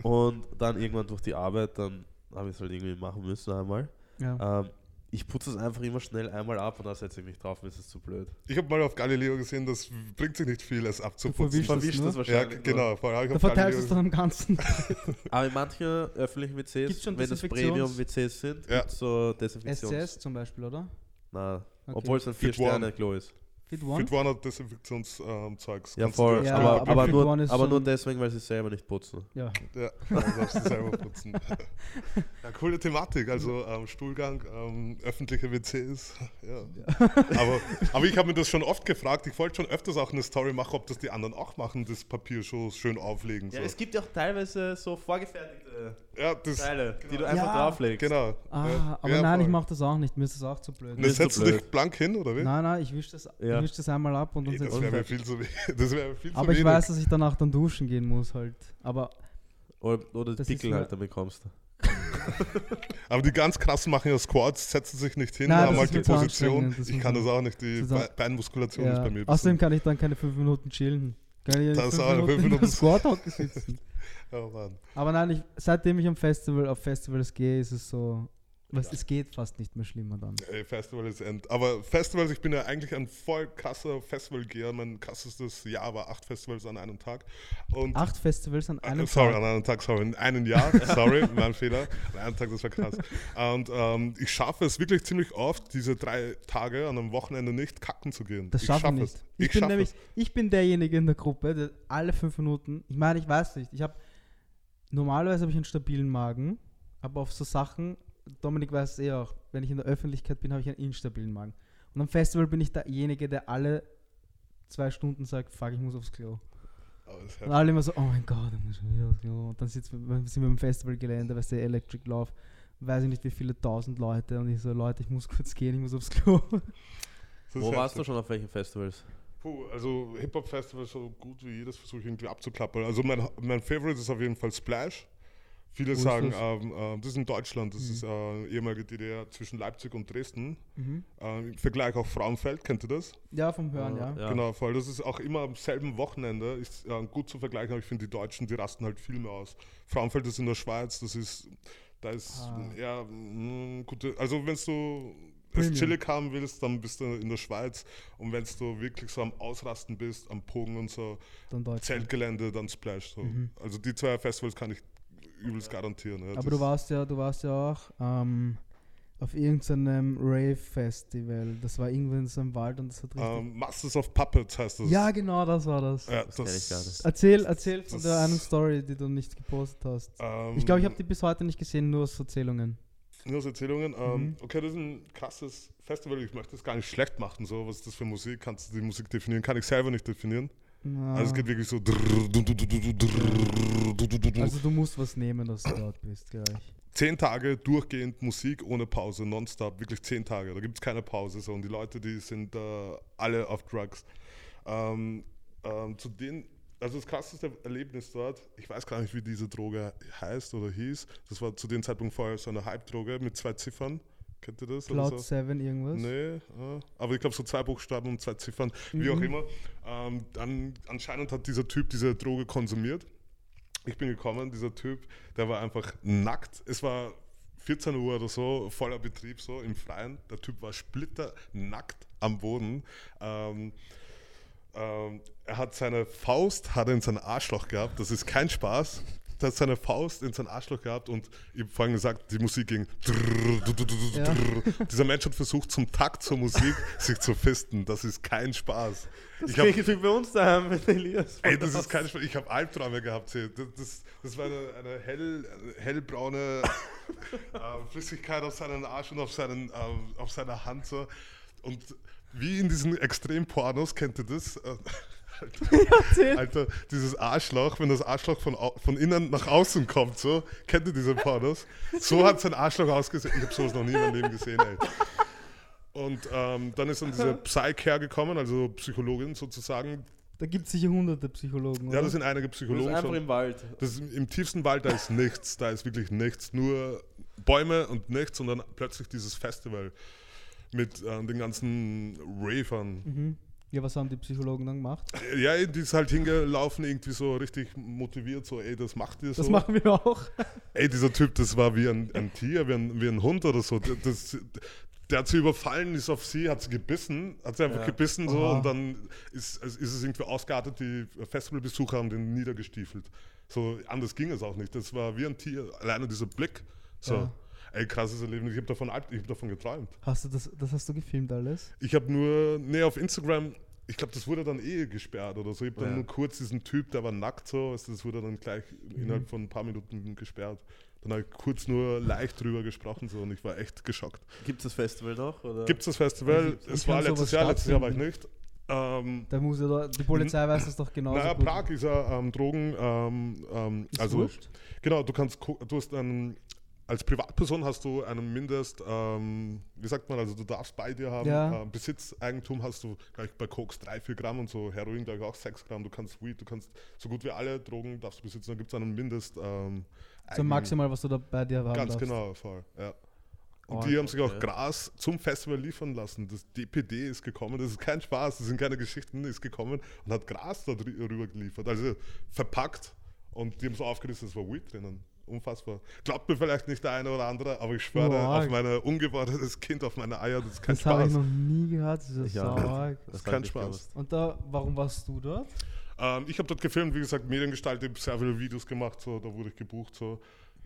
Und dann irgendwann durch die Arbeit, dann habe ich es halt irgendwie machen müssen einmal. Ja. Ähm, ich putze es einfach immer schnell einmal ab und dann setze ich mich drauf, mir ist es zu blöd. Ich habe mal auf Galileo gesehen, das bringt sich nicht viel, es abzuputzen. verwischst das Verwischt nur? das Ja, wahrscheinlich. nur. genau. Vorher hab ich Da verteilst du es dann am ganzen. Aber in manchen öffentlichen WCs, wenn es Premium-WCs sind, Ja. gibt es so Desinfektions... SS zum Beispiel, oder? Na, Okay. obwohl es ein. 4-Sterne-Klo ist. Fit One? Fit One hat Desinfektionszeugs. Ja, voll. Ja, aber, aber aber, nur, aber nur deswegen, weil sie es selber nicht putzen. Ja. Ja, dann darfst du selber putzen. Ja, coole Thematik. Also ähm, Stuhlgang, ähm, öffentliche WCs. Ja. Aber, aber ich habe mir das schon oft gefragt. Ich wollte schon öfters auch eine Story machen, ob das die anderen auch machen, das Papier schon schön auflegen. So. Ja, es gibt ja auch teilweise so vorgefertigte Ja, das, Teile, die du genau. einfach Ja. drauflegst. genau. Ah, ja. aber ja, nein, ich voll. mache das auch nicht. Mir ist das auch zu blöd. Das setzt du dich blank hin, oder wie? Nein, nein, ich wische das, Ja. ich wisch das einmal ab und dann setze das ich wäre mir mich viel zu wenig. Das wäre mir viel zu Aber ich wenig. weiß, dass ich danach dann duschen gehen muss halt. Aber Oder, oder Das Pickel halt damit kommst. Aber die ganz krassen machen ja Squats, setzen sich nicht hin, Nein, haben das halt ist die Position. Ich kann das auch nicht. Die Be- Beinmuskulation ist bei mir. außerdem kann ich dann keine fünf Minuten chillen. Kann ich Das auch, fünf Minuten- Squat-Hocke sitzen. Oh, Mann. Aber nein, ich, seitdem ich am Festival, auf Festivals gehe, ist es so, was, es geht fast nicht mehr schlimmer dann. Ey, Festival ist end. Aber Festivals, ich bin ja eigentlich ein voll krasser Festivalgeher. Mein krassestes Jahr war acht Festivals an einem Tag. Und Acht Festivals an Äh, einem sorry, Tag. an einem Tag, sorry, in einem Jahr, sorry, mein Fehler. An einem Tag, das war krass. Und ähm, ich schaffe es wirklich ziemlich oft, diese drei Tage an einem Wochenende nicht kacken zu gehen. Das schaffe ich schaff nicht. es. Ich, Ich bin nämlich, es. ich bin derjenige in der Gruppe, der alle fünf Minuten, ich meine, ich weiß nicht, ich habe, normalerweise habe ich einen stabilen Magen, aber auf so Sachen, Dominik weiß es eh auch, wenn ich in der Öffentlichkeit bin, habe ich einen instabilen Magen. Und am Festival bin ich derjenige, der alle zwei Stunden sagt, fuck, ich muss aufs Klo. Und alle immer so, oh mein Gott, ich muss schon wieder aufs Klo. Und dann sitzen wir, sind wir im Festivalgelände, weißt du, Electric Love, weiß ich nicht wie viele tausend Leute und ich so, Leute, ich muss kurz gehen, ich muss aufs Klo. Wo warst du schon auf welchen Festivals? Puh, also Hip-Hop-Festival so gut wie jedes versuche ich irgendwie abzuklappern. Also mein, mein Favorite ist auf jeden Fall Splash. Viele Wo ist sagen, das? ähm, ähm, das ist in Deutschland, das Mhm. ist äh, ehemalige DDR zwischen Leipzig und Dresden. Mhm. Äh, Im Vergleich auch Frauenfeld, kennt ihr das? Ja, vom Hören, ja. Ja. Genau, voll. Das ist auch immer am selben Wochenende. Ist äh, gut zu vergleichen, aber ich finde, die Deutschen, die rasten halt viel mehr aus. Frauenfeld ist in der Schweiz, das ist, da ist Ah. ja mh, gute. Also, wenn du es chillig haben willst, dann bist du in der Schweiz. Und wenn du wirklich so am Ausrasten bist, am Pogen und so, Dann. Zeltgelände, dann Splash. So. Mhm. Also, die zwei Festivals kann ich übelst garantieren. Ja. Aber Das- du warst ja, du warst ja auch ähm, auf irgendeinem Rave-Festival. Das war irgendwo in so einem Wald und das hat richtig. ähm, Masters of Puppets heißt das. ja, genau, das war das. Ja, Das gar nicht. Erzähl, erzähl von das- der einen Story, die du nicht gepostet hast. Ähm, Ich glaube, ich habe die bis heute nicht gesehen, nur aus Erzählungen. Nur aus Erzählungen. Ähm, Mhm. Okay, das ist ein krasses Festival. Ich möchte das gar nicht schlecht machen. So, was ist das für Musik? Kannst du die Musik definieren? Kann ich selber nicht definieren. Ja. Also es geht wirklich so. Also du musst was nehmen, dass du dort bist, gleich. Zehn Tage durchgehend Musik ohne Pause, nonstop, wirklich zehn Tage. Da gibt es keine Pause. So. Und die Leute, die sind äh, alle auf Drugs. Ähm, ähm, zu denen, also das krasseste Erlebnis dort, ich weiß gar nicht, wie diese Droge heißt oder hieß. Das war zu dem Zeitpunkt vorher so eine Hype-Droge mit zwei Ziffern. Kennt ihr das? Cloud so? 7 irgendwas? Nee, ja. aber ich glaube so zwei Buchstaben und zwei Ziffern, wie auch Mhm. immer. Ähm, dann anscheinend hat dieser Typ diese Droge konsumiert. Ich bin gekommen, dieser Typ, der war einfach nackt. Es war 14 Uhr oder so, voller Betrieb so im Freien. Der Typ war splitternackt am Boden. Ähm, ähm, er hat seine Faust hat in sein Arschloch gehabt. Das ist kein Spaß. Hat seine Faust in sein Arschloch gehabt und ich habe vorhin gesagt, die Musik ging. Ja. Dieser Mensch hat versucht, zum Takt zur Musik sich zu fisten. Das ist kein Spaß. Das Ich hab, wie bei uns daheim mit Elias. ey, das ist kein Spaß. Ich habe Albträume gehabt. Das, das, das war eine, eine, hell, hellbraune äh, Flüssigkeit auf seinen Arsch und auf, seinen, ähm, auf seiner Hand. So. Und wie in diesen Extrempornos, kennt ihr das? Äh, Erzähl. Alter, dieses Arschloch, wenn das Arschloch von, von innen nach außen kommt, so, kennt ihr diese Pornos? So hat sein Arschloch ausgesehen. Ich habe sowas noch nie in meinem Leben gesehen, ey. Und ähm, dann ist dann diese Psych hergekommen, also Psychologin sozusagen. Da gibt es sicher hunderte Psychologen. Ja, das sind einige Das ist Psychologen. einfach schon. im Wald. Das ist, Im tiefsten Wald, da ist nichts, da ist wirklich nichts, nur Bäume und nichts und dann plötzlich dieses Festival mit äh, den ganzen Ravern. mhm. Ja, was haben die Psychologen dann gemacht? Ja, die ist halt hingelaufen, irgendwie so richtig motiviert, so, ey, das macht ihr so. Das machen wir auch. Ey, dieser Typ, das war wie ein, ein Tier, wie ein, wie ein Hund oder so. Das, der hat sie überfallen, ist auf sie, hat sie gebissen, hat sie einfach Ja. gebissen so Aha. und dann ist, ist es irgendwie ausgeartet, die Festivalbesucher haben den niedergestiefelt. So anders ging es auch nicht. Das war wie ein Tier, alleine dieser Blick. So, Ja. Ey, krasses Erlebnis. Ich habe davon, alt- ich hab davon geträumt. Hast du das, das hast du gefilmt alles? Ich habe nur, nee, auf Instagram, ich glaube, das wurde dann eh gesperrt oder so. Ich habe dann Ja. nur kurz diesen Typ, der war nackt so, also das wurde dann gleich Mhm. innerhalb von ein paar Minuten gesperrt. Dann habe ich kurz nur leicht drüber gesprochen so und ich war echt geschockt. Gibt es das Festival noch? Gibt es das Festival? Wie es war letztes Jahr, letztes Jahr war ich nicht. Ähm, Da muss ja da, die Polizei weiß das doch genauso naja, gut. Prag ist ja ähm, Drogen, ähm, ähm, Ist also wurscht. genau, du kannst, du hast einen, als Privatperson hast du einen Mindest, ähm, wie sagt man, also du darfst bei dir haben, Ja. äh, Besitzeigentum hast du gleich bei Koks 3, 4 Gramm und so, Heroin gleich auch 6 Gramm, du kannst Weed, du kannst so gut wie alle Drogen darfst du besitzen, dann gibt es einen Mindest. Ähm, So maximal, was du da bei dir haben Ganz darfst. genau, voll, ja. Und Oh, die haben sich auch. Gras zum Festival liefern lassen. Das DPD ist gekommen, das ist kein Spaß, das sind keine Geschichten, ist gekommen und hat Gras da drü- rüber geliefert. Also verpackt und die haben so aufgerissen, es war Weed drinnen. Unfassbar. Glaubt mir vielleicht nicht der eine oder andere, aber ich schwöre Boah. auf mein ungeborenes Kind, auf meine Eier, das ist kein Das habe ich Spaß. noch nie gehört, das ist Ich ja auch. stark. Das ist kein Spaß. gewusst. Und da, warum warst du dort? Ähm, ich habe dort gefilmt, wie gesagt, Mediengestalt, ich habe sehr viele Videos gemacht, so, da wurde ich gebucht. So.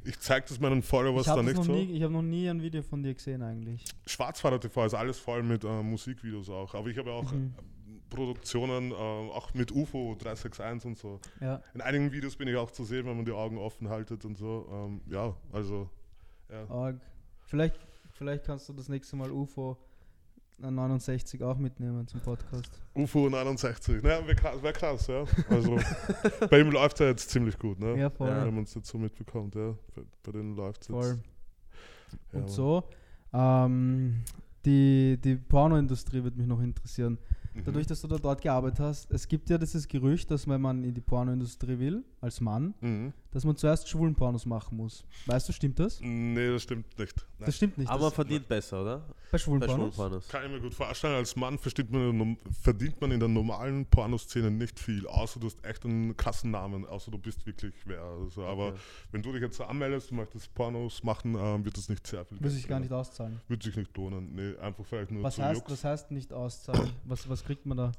Ich zeige das meinen Followers da habe nicht noch, so. nie- ich hab noch nie ein Video von dir gesehen eigentlich. Schwarzfahrer TV ist alles voll mit äh, Musikvideos auch. Aber ich habe auch Mhm. Produktionen, äh, auch mit UFO 361 und so. Ja. In einigen Videos bin ich auch zu sehen, wenn man die Augen offen haltet und so. Ähm, ja, also. Ja. Vielleicht, vielleicht kannst du das nächste Mal UFO 69 auch mitnehmen zum Podcast. UFO 69. Naja, wäre krass, wär krass, ja. Also, bei ihm läuft er jetzt ziemlich gut, ne? Ja, voll. Wenn man es jetzt so mitbekommt, ja. Bei, bei denen läuft es jetzt. Voll. Ja, Und so. Ähm, die, die Pornoindustrie würde mich noch interessieren. Mhm. Dadurch, dass du da dort gearbeitet hast, es gibt ja dieses Gerücht, dass wenn man in die Pornoindustrie will, als Mann, Mhm. dass man zuerst schwulen Pornos machen muss. Weißt du, stimmt das? Nee, das stimmt nicht. Nein. Das stimmt nicht. Aber man das, verdient besser, oder? Bei schwulen Bei Pornos? Schwulenpornos. Kann ich mir gut vorstellen, als Mann versteht man, verdient man in der normalen Pornoszene nicht viel, außer du hast echt einen krassen Namen, außer du bist wirklich wer. Also, aber Okay. wenn du dich jetzt so anmeldest, du möchtest Pornos machen, ähm, wird das nicht sehr viel. Würde sich gar nicht auszahlen. Wird sich nicht lohnen. Nee, einfach vielleicht nur Was zu heißt, Jux. was heißt nicht auszahlen? Was, was kriegt man da?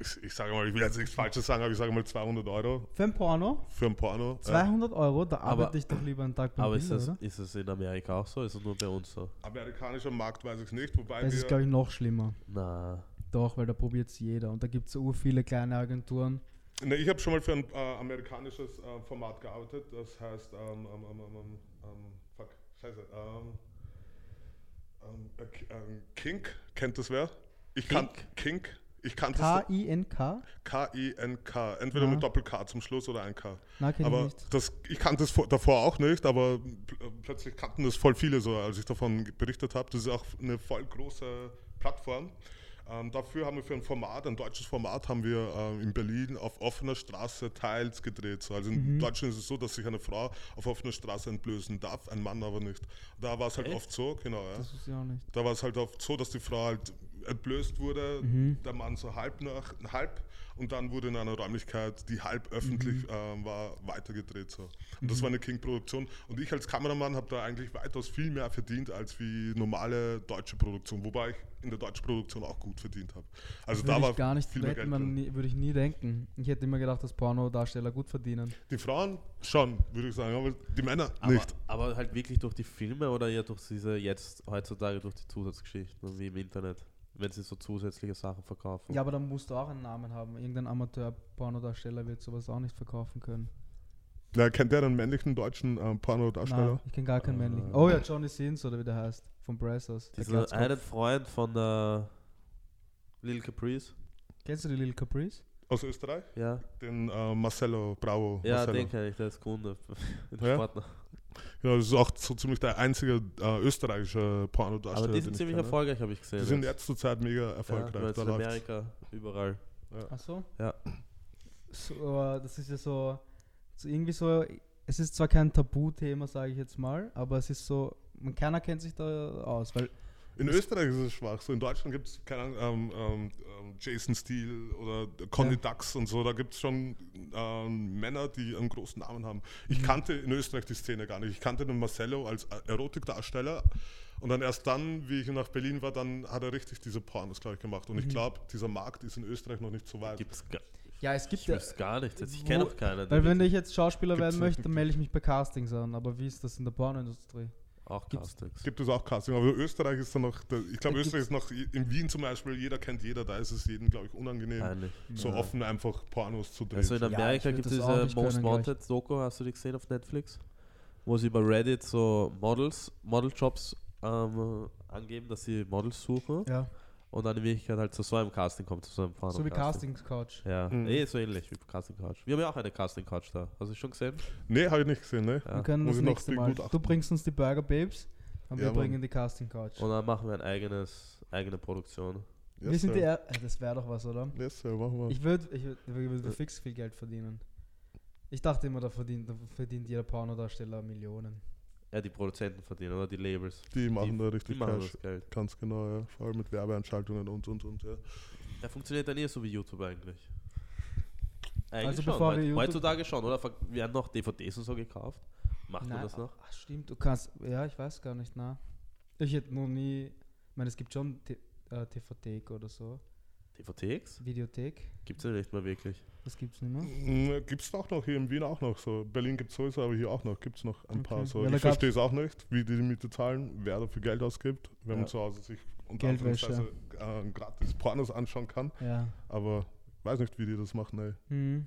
Ich, ich sage mal, ich will jetzt nichts Falsches sagen, aber ich sage mal 200 Euro Für ein Porno? für ein Porno. Ja. 200 Euro? Da Aber- arbeite ich doch lieber einen Tag beim Aber ist Bilder, es, oder? ist es in Amerika auch so? Ist es nur bei uns so? Amerikanischer Markt weiß ich nicht, wobei Das wir. ist, glaube ich, noch schlimmer. Na. Doch, weil da probiert es jeder. Und da gibt es so viele kleine Agenturen. Ne, ich habe schon mal für ein äh, amerikanisches äh, Format gearbeitet, das heißt, ähm, ähm, ähm, ähm, ähm, fuck, scheiße, ähm, ähm, äh, ähm, Kink, kennt das wer? Ich kann, Kink, ich kannte K-I-N-K? K-I-N-K, entweder Ja. mit Doppel-K zum Schluss oder ein K. Na, kenn ich Aber nicht. das, ich kannte es vor, davor auch nicht, aber äh, plötzlich kannten das voll viele so, als ich davon berichtet habe. Das ist auch eine voll große Plattform. Ähm, dafür haben wir für ein Format, ein deutsches Format, haben wir ähm, in Berlin auf offener Straße teils gedreht. So. Also in Mhm. Deutschland ist es so, dass sich eine Frau auf offener Straße entblößen darf, ein Mann aber nicht. Da war es halt Echt? oft so, genau. Ja. Das wusste ich auch nicht. Da war es halt oft so, dass die Frau halt entblößt wurde, Mhm. der Mann so halb nach, halb und dann wurde in einer Räumlichkeit, die halb öffentlich Mhm. ähm, war, weitergedreht. So. Und das war eine King-Produktion. Und ich als Kameramann habe da eigentlich weitaus viel mehr verdient als wie normale deutsche Produktion, wobei ich in der deutschen Produktion auch gut verdient habe. Also da würde war ich gar nicht, viel mehr hätte Geld nie, würde ich nie denken. Ich hätte immer gedacht, dass Pornodarsteller gut verdienen. Die Frauen schon, würde ich sagen, aber die Männer Aber, nicht. aber halt wirklich durch die Filme oder eher durch diese jetzt heutzutage durch die Zusatzgeschichten wie im Internet, wenn sie so zusätzliche Sachen verkaufen. Ja, aber dann musst du auch einen Namen haben. Irgendein Amateur-Pornodarsteller wird sowas auch nicht verkaufen können. Ja, kennt der einen männlichen deutschen ähm, Pornodarsteller? Nein, ich kenne gar keinen Ah. männlichen. Oh ja, Johnny Sins oder wie der heißt. Von Brazzers. der Dieser einen Freund von der Lil Caprice, Kennst du die Little Caprice? Aus Österreich? ja. Den äh, Marcelo Bravo. Ja, Marcelo. den kenne ich, der ist Kunde. Ja? Partner. Ja, das ist auch so ziemlich der einzige äh, österreichische Pornodarsteller. Aber die sind ich ziemlich erfolgreich, habe ich gesehen. Die sind jetzt zur Zeit mega ja, erfolgreich. da in läuft's. Amerika, überall. Ach so? Ja. So, das ist ja so, so irgendwie so, es ist zwar kein Tabuthema, sage ich jetzt mal, aber es ist so, man keiner kennt sich da aus, weil In Österreich ist es schwach. So in Deutschland gibt es keine Ahnung, ähm, ähm, ähm, Jason Steele oder Conny Ja. Dax und so. Da gibt es schon ähm, Männer, die einen großen Namen haben. Mhm. Ich kannte in Österreich die Szene gar nicht. Ich kannte den Marcello als äh, Erotikdarsteller. Und dann erst dann, wie ich nach Berlin war, dann hat er richtig diese Pornos, glaube ich, gemacht. Und Mhm. ich glaube, dieser Markt ist in Österreich noch nicht so weit. Gibt's gar, ja, es gibt ich ja, gar nicht. Jetzt, ich kenne auch keinen. der weil wenn ich jetzt Schauspieler werden möchte, dann melde ich mich bei Castings an, aber wie ist das in der Pornoindustrie? Auch gibt's- Castings. Gibt es auch Casting, aber Österreich ist dann noch, der, ich glaube, Da Österreich ist noch, in Wien zum Beispiel, jeder kennt jeder, da ist es jedem, glaube ich, unangenehm, Peinlich. so Ja. offen einfach Pornos zu drehen. Also in Ja, Amerika würd gibt es diese Most. Wanted Doku, hast du die gesehen auf Netflix? Wo sie über Reddit so Models, Modeljobs ähm, angeben, dass sie Models suchen Ja, und dann in Wirklichkeit halt zu so einem Casting kommt, zu so einem Porno so wie Castings Couch. Ja, Mhm. eh so ähnlich wie Casting Couch. Wir haben ja auch eine Casting Couch da. Hast du schon gesehen? nee, habe ich nicht gesehen, ne? Ja. Wir können Muss das nächste Mal. Du bringst uns die Burger Babes und wir Ja, Mann. bringen die Casting Couch. Und dann machen wir ein eigenes, eigene Produktion. wir Yes, sind die sir. er äh, das wäre doch was, oder? Yes, sir, machen wir. Ich würde ich würd, ich würd fix viel Geld verdienen. Ich dachte immer, da verdient, da verdient jeder Pornodarsteller Millionen. Ja, die Produzenten verdienen oder die Labels. Die machen da Die richtig machen Cash. das Geld. Ganz genau, ja. Vor allem mit Werbeanschaltungen und und und. Ja. Ja, funktioniert dann eher so wie YouTube eigentlich. Eigentlich Also schon. bevor heut- wir YouTube- heutzutage schon, oder? Werden noch DVDs und so gekauft? Macht man das noch? Ach, stimmt, du kannst. Ja, ich weiß gar nicht, na. Ich hätte noch nie. Ich meine, es gibt schon T- äh, TV-Thek oder so. DVDs? Videothek. Gibt es ja nicht mehr wirklich. Das gibt's nicht mehr. Mhm, Gibt's auch noch hier in Wien auch noch so. Berlin gibt es sowieso, aber hier auch noch. Gibt es noch ein paar Okay. so. Ja, ich verstehe es auch nicht, wie die die Miete zahlen, wer dafür Geld ausgibt, wenn Ja. man zu Hause sich unter Geldwäsche. Äh, gratis Pornos anschauen kann. Ja. Aber weiß nicht, wie die das machen, ey. Mhm.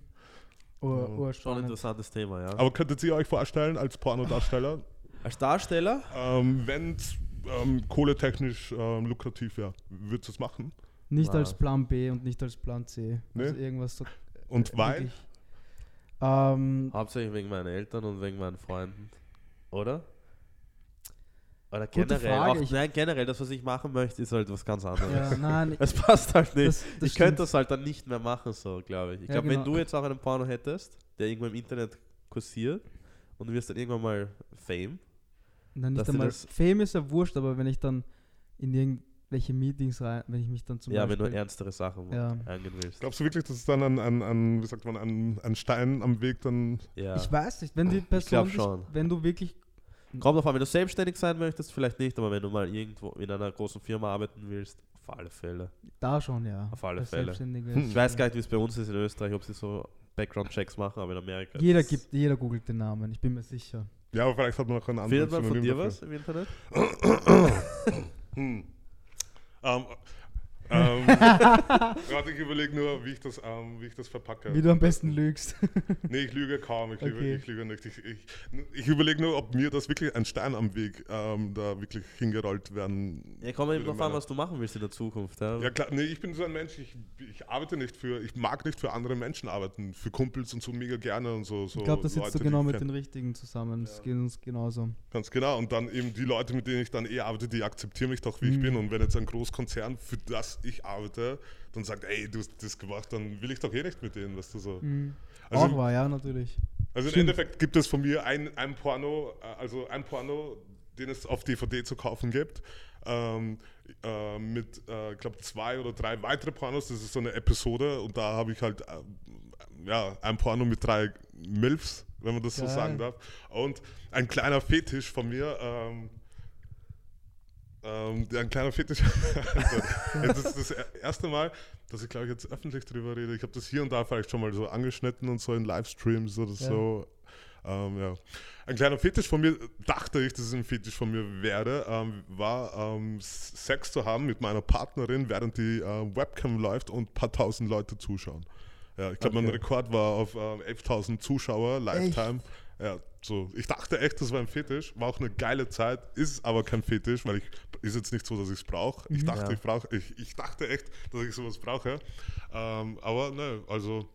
Ur, Ja. Schon ein urspannend. interessantes Thema, ja. Aber könntet ihr euch vorstellen, als Pornodarsteller, Als Darsteller? ähm, wenn es ähm, kohletechnisch ähm, lukrativ wäre, würdest du es machen? Nicht Na. als Plan B und nicht als Plan C. Nee? Also irgendwas so. Und äh, weil? Ähm, Hauptsächlich wegen meinen Eltern und wegen meinen Freunden. Oder? Oder Gute generell, Frage, auch, nein, generell, das, was ich machen möchte, ist halt was ganz anderes. ja, nein, Es passt halt nicht. das, das ich könnte stimmt. das halt dann nicht mehr machen, so, glaube ich. Ich Ja, glaube, wenn genau. du jetzt auch einen Porno hättest, der irgendwo im Internet kursiert und du wirst dann irgendwann mal Fame, Nein, nicht einmal. das- Fame ist ja wurscht, aber wenn ich dann in irgendwelche Meetings rein, wenn ich mich dann zum ja, wenn Beispiel. du ernstere Sachen Ja. eingehen willst. Glaubst du wirklich, dass es dann ein, ein, ein wie sagt man, ein, ein Stein am Weg dann Ja. Ich weiß nicht, wenn die Person, dich- schon. wenn du wirklich Kommt drauf an, wenn du selbstständig sein möchtest, vielleicht nicht, aber wenn du mal irgendwo in einer großen Firma arbeiten willst, auf alle Fälle. da schon, ja. Auf alle Fälle. Ist- Ich weiß gar nicht, wie es bei uns ist in Österreich, ob sie so Background-Checks machen, aber in Amerika. ist Jeder es- gibt, jeder googelt den Namen, ich bin mir sicher. Ja, aber vielleicht hat man noch einen anderen Findet man von dir dafür. was im Internet? Hm. Ähm, ähm, Warte, ich überlege nur, wie ich das, ähm, wie ich das verpacke. Wie du am besten lügst. Nee, ich lüge kaum, ich, lüge, Okay. ich lüge nicht. Ich, ich, ich überlege nur, ob mir das wirklich ein Stein am Weg ähm, da wirklich hingerollt werden. Ja, komm eben würde drauf an, was du machen willst in der Zukunft. Ja. Ja klar, nee, ich bin so ein Mensch, ich, ich arbeite nicht für, ich mag nicht für andere Menschen arbeiten, für Kumpels und so mega gerne und so. so ich glaube, da sitzt du genau ich mit den Richtigen zusammen. Das Ja. geht uns genauso. Ganz genau. Und dann eben die Leute, mit denen ich dann eh arbeite, die akzeptieren mich doch, wie ich Mhm. bin. Und wenn jetzt ein Großkonzern, für das ich arbeite, dann sagt, ey, du hast das gemacht, dann will ich doch eh nicht mit denen, weißt du so. Mhm. Also- Auch wahr, ja, natürlich. Also im Stimmt. Endeffekt gibt es von mir ein, ein Porno, äh, also ein Porno, den es auf DVD zu kaufen gibt, ähm, äh, mit, äh, ich glaube, zwei oder drei weitere Pornos. Das ist so eine Episode und da habe ich halt, äh, ja, ein Porno mit drei Milfs, wenn man das so Geil. sagen darf. Und ein kleiner Fetisch von mir, ähm, ähm, ein kleiner Fetisch. also, das ist das erste Mal, dass ich glaube ich jetzt öffentlich drüber rede. Ich habe das hier und da vielleicht schon mal so angeschnitten und so in Livestreams oder Ja. so. Ähm, ja. Ein kleiner Fetisch von mir, dachte ich, dass es ein Fetisch von mir wäre, ähm, war ähm, Sex zu haben mit meiner Partnerin, während die ähm, Webcam läuft und ein paar tausend Leute zuschauen. Ja, ich glaube, mein Okay. Rekord war auf ähm, 11.000 Zuschauer, Lifetime. Ja, so. Ich dachte echt, das war ein Fetisch, war auch eine geile Zeit, ist aber kein Fetisch, weil ich ist jetzt nicht so, dass ich es brauche. Ich Mhm. dachte, Ja. ich brauche, ich, ich dachte echt, dass ich sowas brauche. Ähm, aber ne, also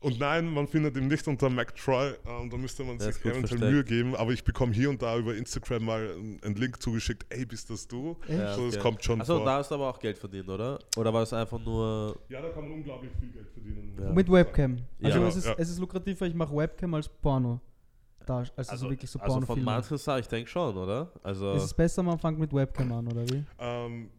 Und nein, man findet ihn nicht unter MacTroy. Ähm, da müsste man Der sich eventuell versteckt. Mühe geben. Aber ich bekomme hier und da über Instagram mal einen Link zugeschickt. Ey, bist das du? Ja, So, das okay. kommt schon Achso, vor. da hast du aber auch Geld verdient, oder? Oder war es einfach nur. Ja, da kann man unglaublich viel Geld verdienen. Ja. Mit Webcam. Also Ja. es, ist, Ja. es ist lukrativer, ich mache Webcam als Porno. Da, also, so wirklich so also von manchen Sachen, ich denke schon, oder? Also. ist es besser, man fängt mit Webcam an, oder wie? Ähm,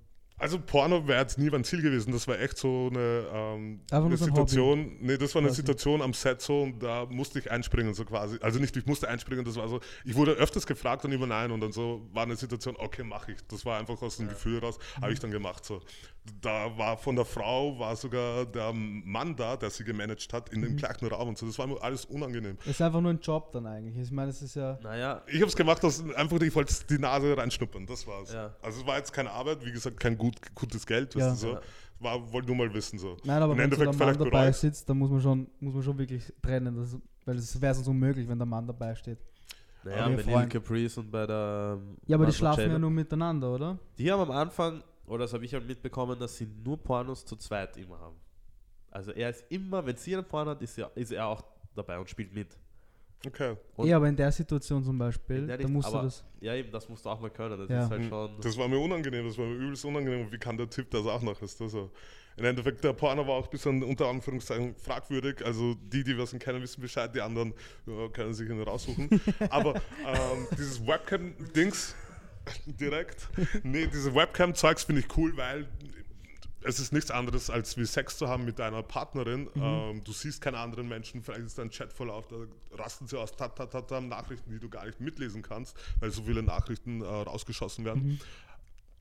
also Porno wäre jetzt nie mein Ziel gewesen. Das war echt so eine, ähm, eine so ein Situation. Nee, das war eine quasi. Situation am Set so und da musste ich einspringen so quasi. Also nicht, ich musste einspringen, das war so. Ich wurde öfters gefragt und immer nein und dann so war eine Situation, okay, mache ich. Das war einfach aus dem Gefühl raus, habe Mhm. ich dann gemacht so. Da war von der Frau war sogar der Mann da, der sie gemanagt hat, in dem Mhm. gleichen Raum und so. Das war mir alles unangenehm. Es ist einfach nur ein Job dann eigentlich. Ich meine, es ist ja. naja, Ich habe es gemacht, dass einfach ich wollte die Nase reinschnuppern, das war's. Ja. Also es war jetzt keine Arbeit, wie gesagt, kein gut, gutes Geld, Ja. so. Ja. War, wollte nur mal wissen so. Nein, aber Im wenn so der Mann dabei bereut. sitzt, dann muss man schon, muss man schon wirklich trennen. Das, weil es wäre sonst unmöglich, wenn der Mann dabei steht. naja bei Lil Caprice und bei der. Ja, aber die schlafen ja nur miteinander, oder? Die haben am Anfang, oder das habe ich halt mitbekommen, dass sie nur Pornos zu zweit immer haben. Also er ist immer, wenn sie einen Porno hat, ist er, ist er auch dabei und spielt mit. Okay. Und- ja, aber in der Situation zum Beispiel, da musst du aber- das. Ja, eben, das musst du auch mal können. Das Ja. ist halt Hm, schon. Das war mir unangenehm, das war mir übelst unangenehm. Und wie kann der Typ das auch noch? Ist das so? Im Endeffekt, der Porno war auch ein bisschen unter Anführungszeichen fragwürdig. Also die, die was kennen, wissen Bescheid, die anderen ja, können sich ihn raussuchen. Aber ähm, dieses Webcam-Dings direkt, nee, diese Webcam-Zeugs finde ich cool, weil es ist nichts anderes, als wie Sex zu haben mit deiner Partnerin. Ähm, du siehst keine anderen Menschen, vielleicht ist dein Chat voll auf, da rasten sie aus, tat, tat, tat, Nachrichten, die du gar nicht mitlesen kannst, weil so viele Nachrichten äh, rausgeschossen werden.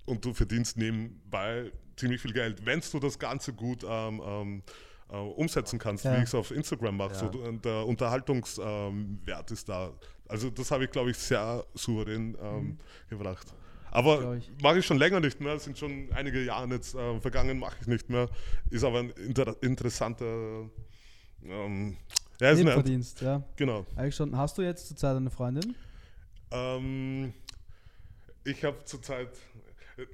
Und du verdienst nebenbei ziemlich viel Geld, wenn du das Ganze gut ähm, ähm, äh, umsetzen kannst, Ja. wie ich es auf Instagram mache. Ja. So, der Unterhaltungswert ähm, ist da. Also das habe ich, glaube ich, sehr souverän ähm, gebracht. Aber mache ich schon länger nicht mehr, es sind schon einige Jahre jetzt äh, vergangen, mache ich nicht mehr. Ist aber ein inter interessanter ähm, ja, ist nett. Nebenverdienst, ja. Genau. Eigentlich schon. Hast du jetzt zurzeit eine Freundin? Ähm, ich habe zurzeit, äh,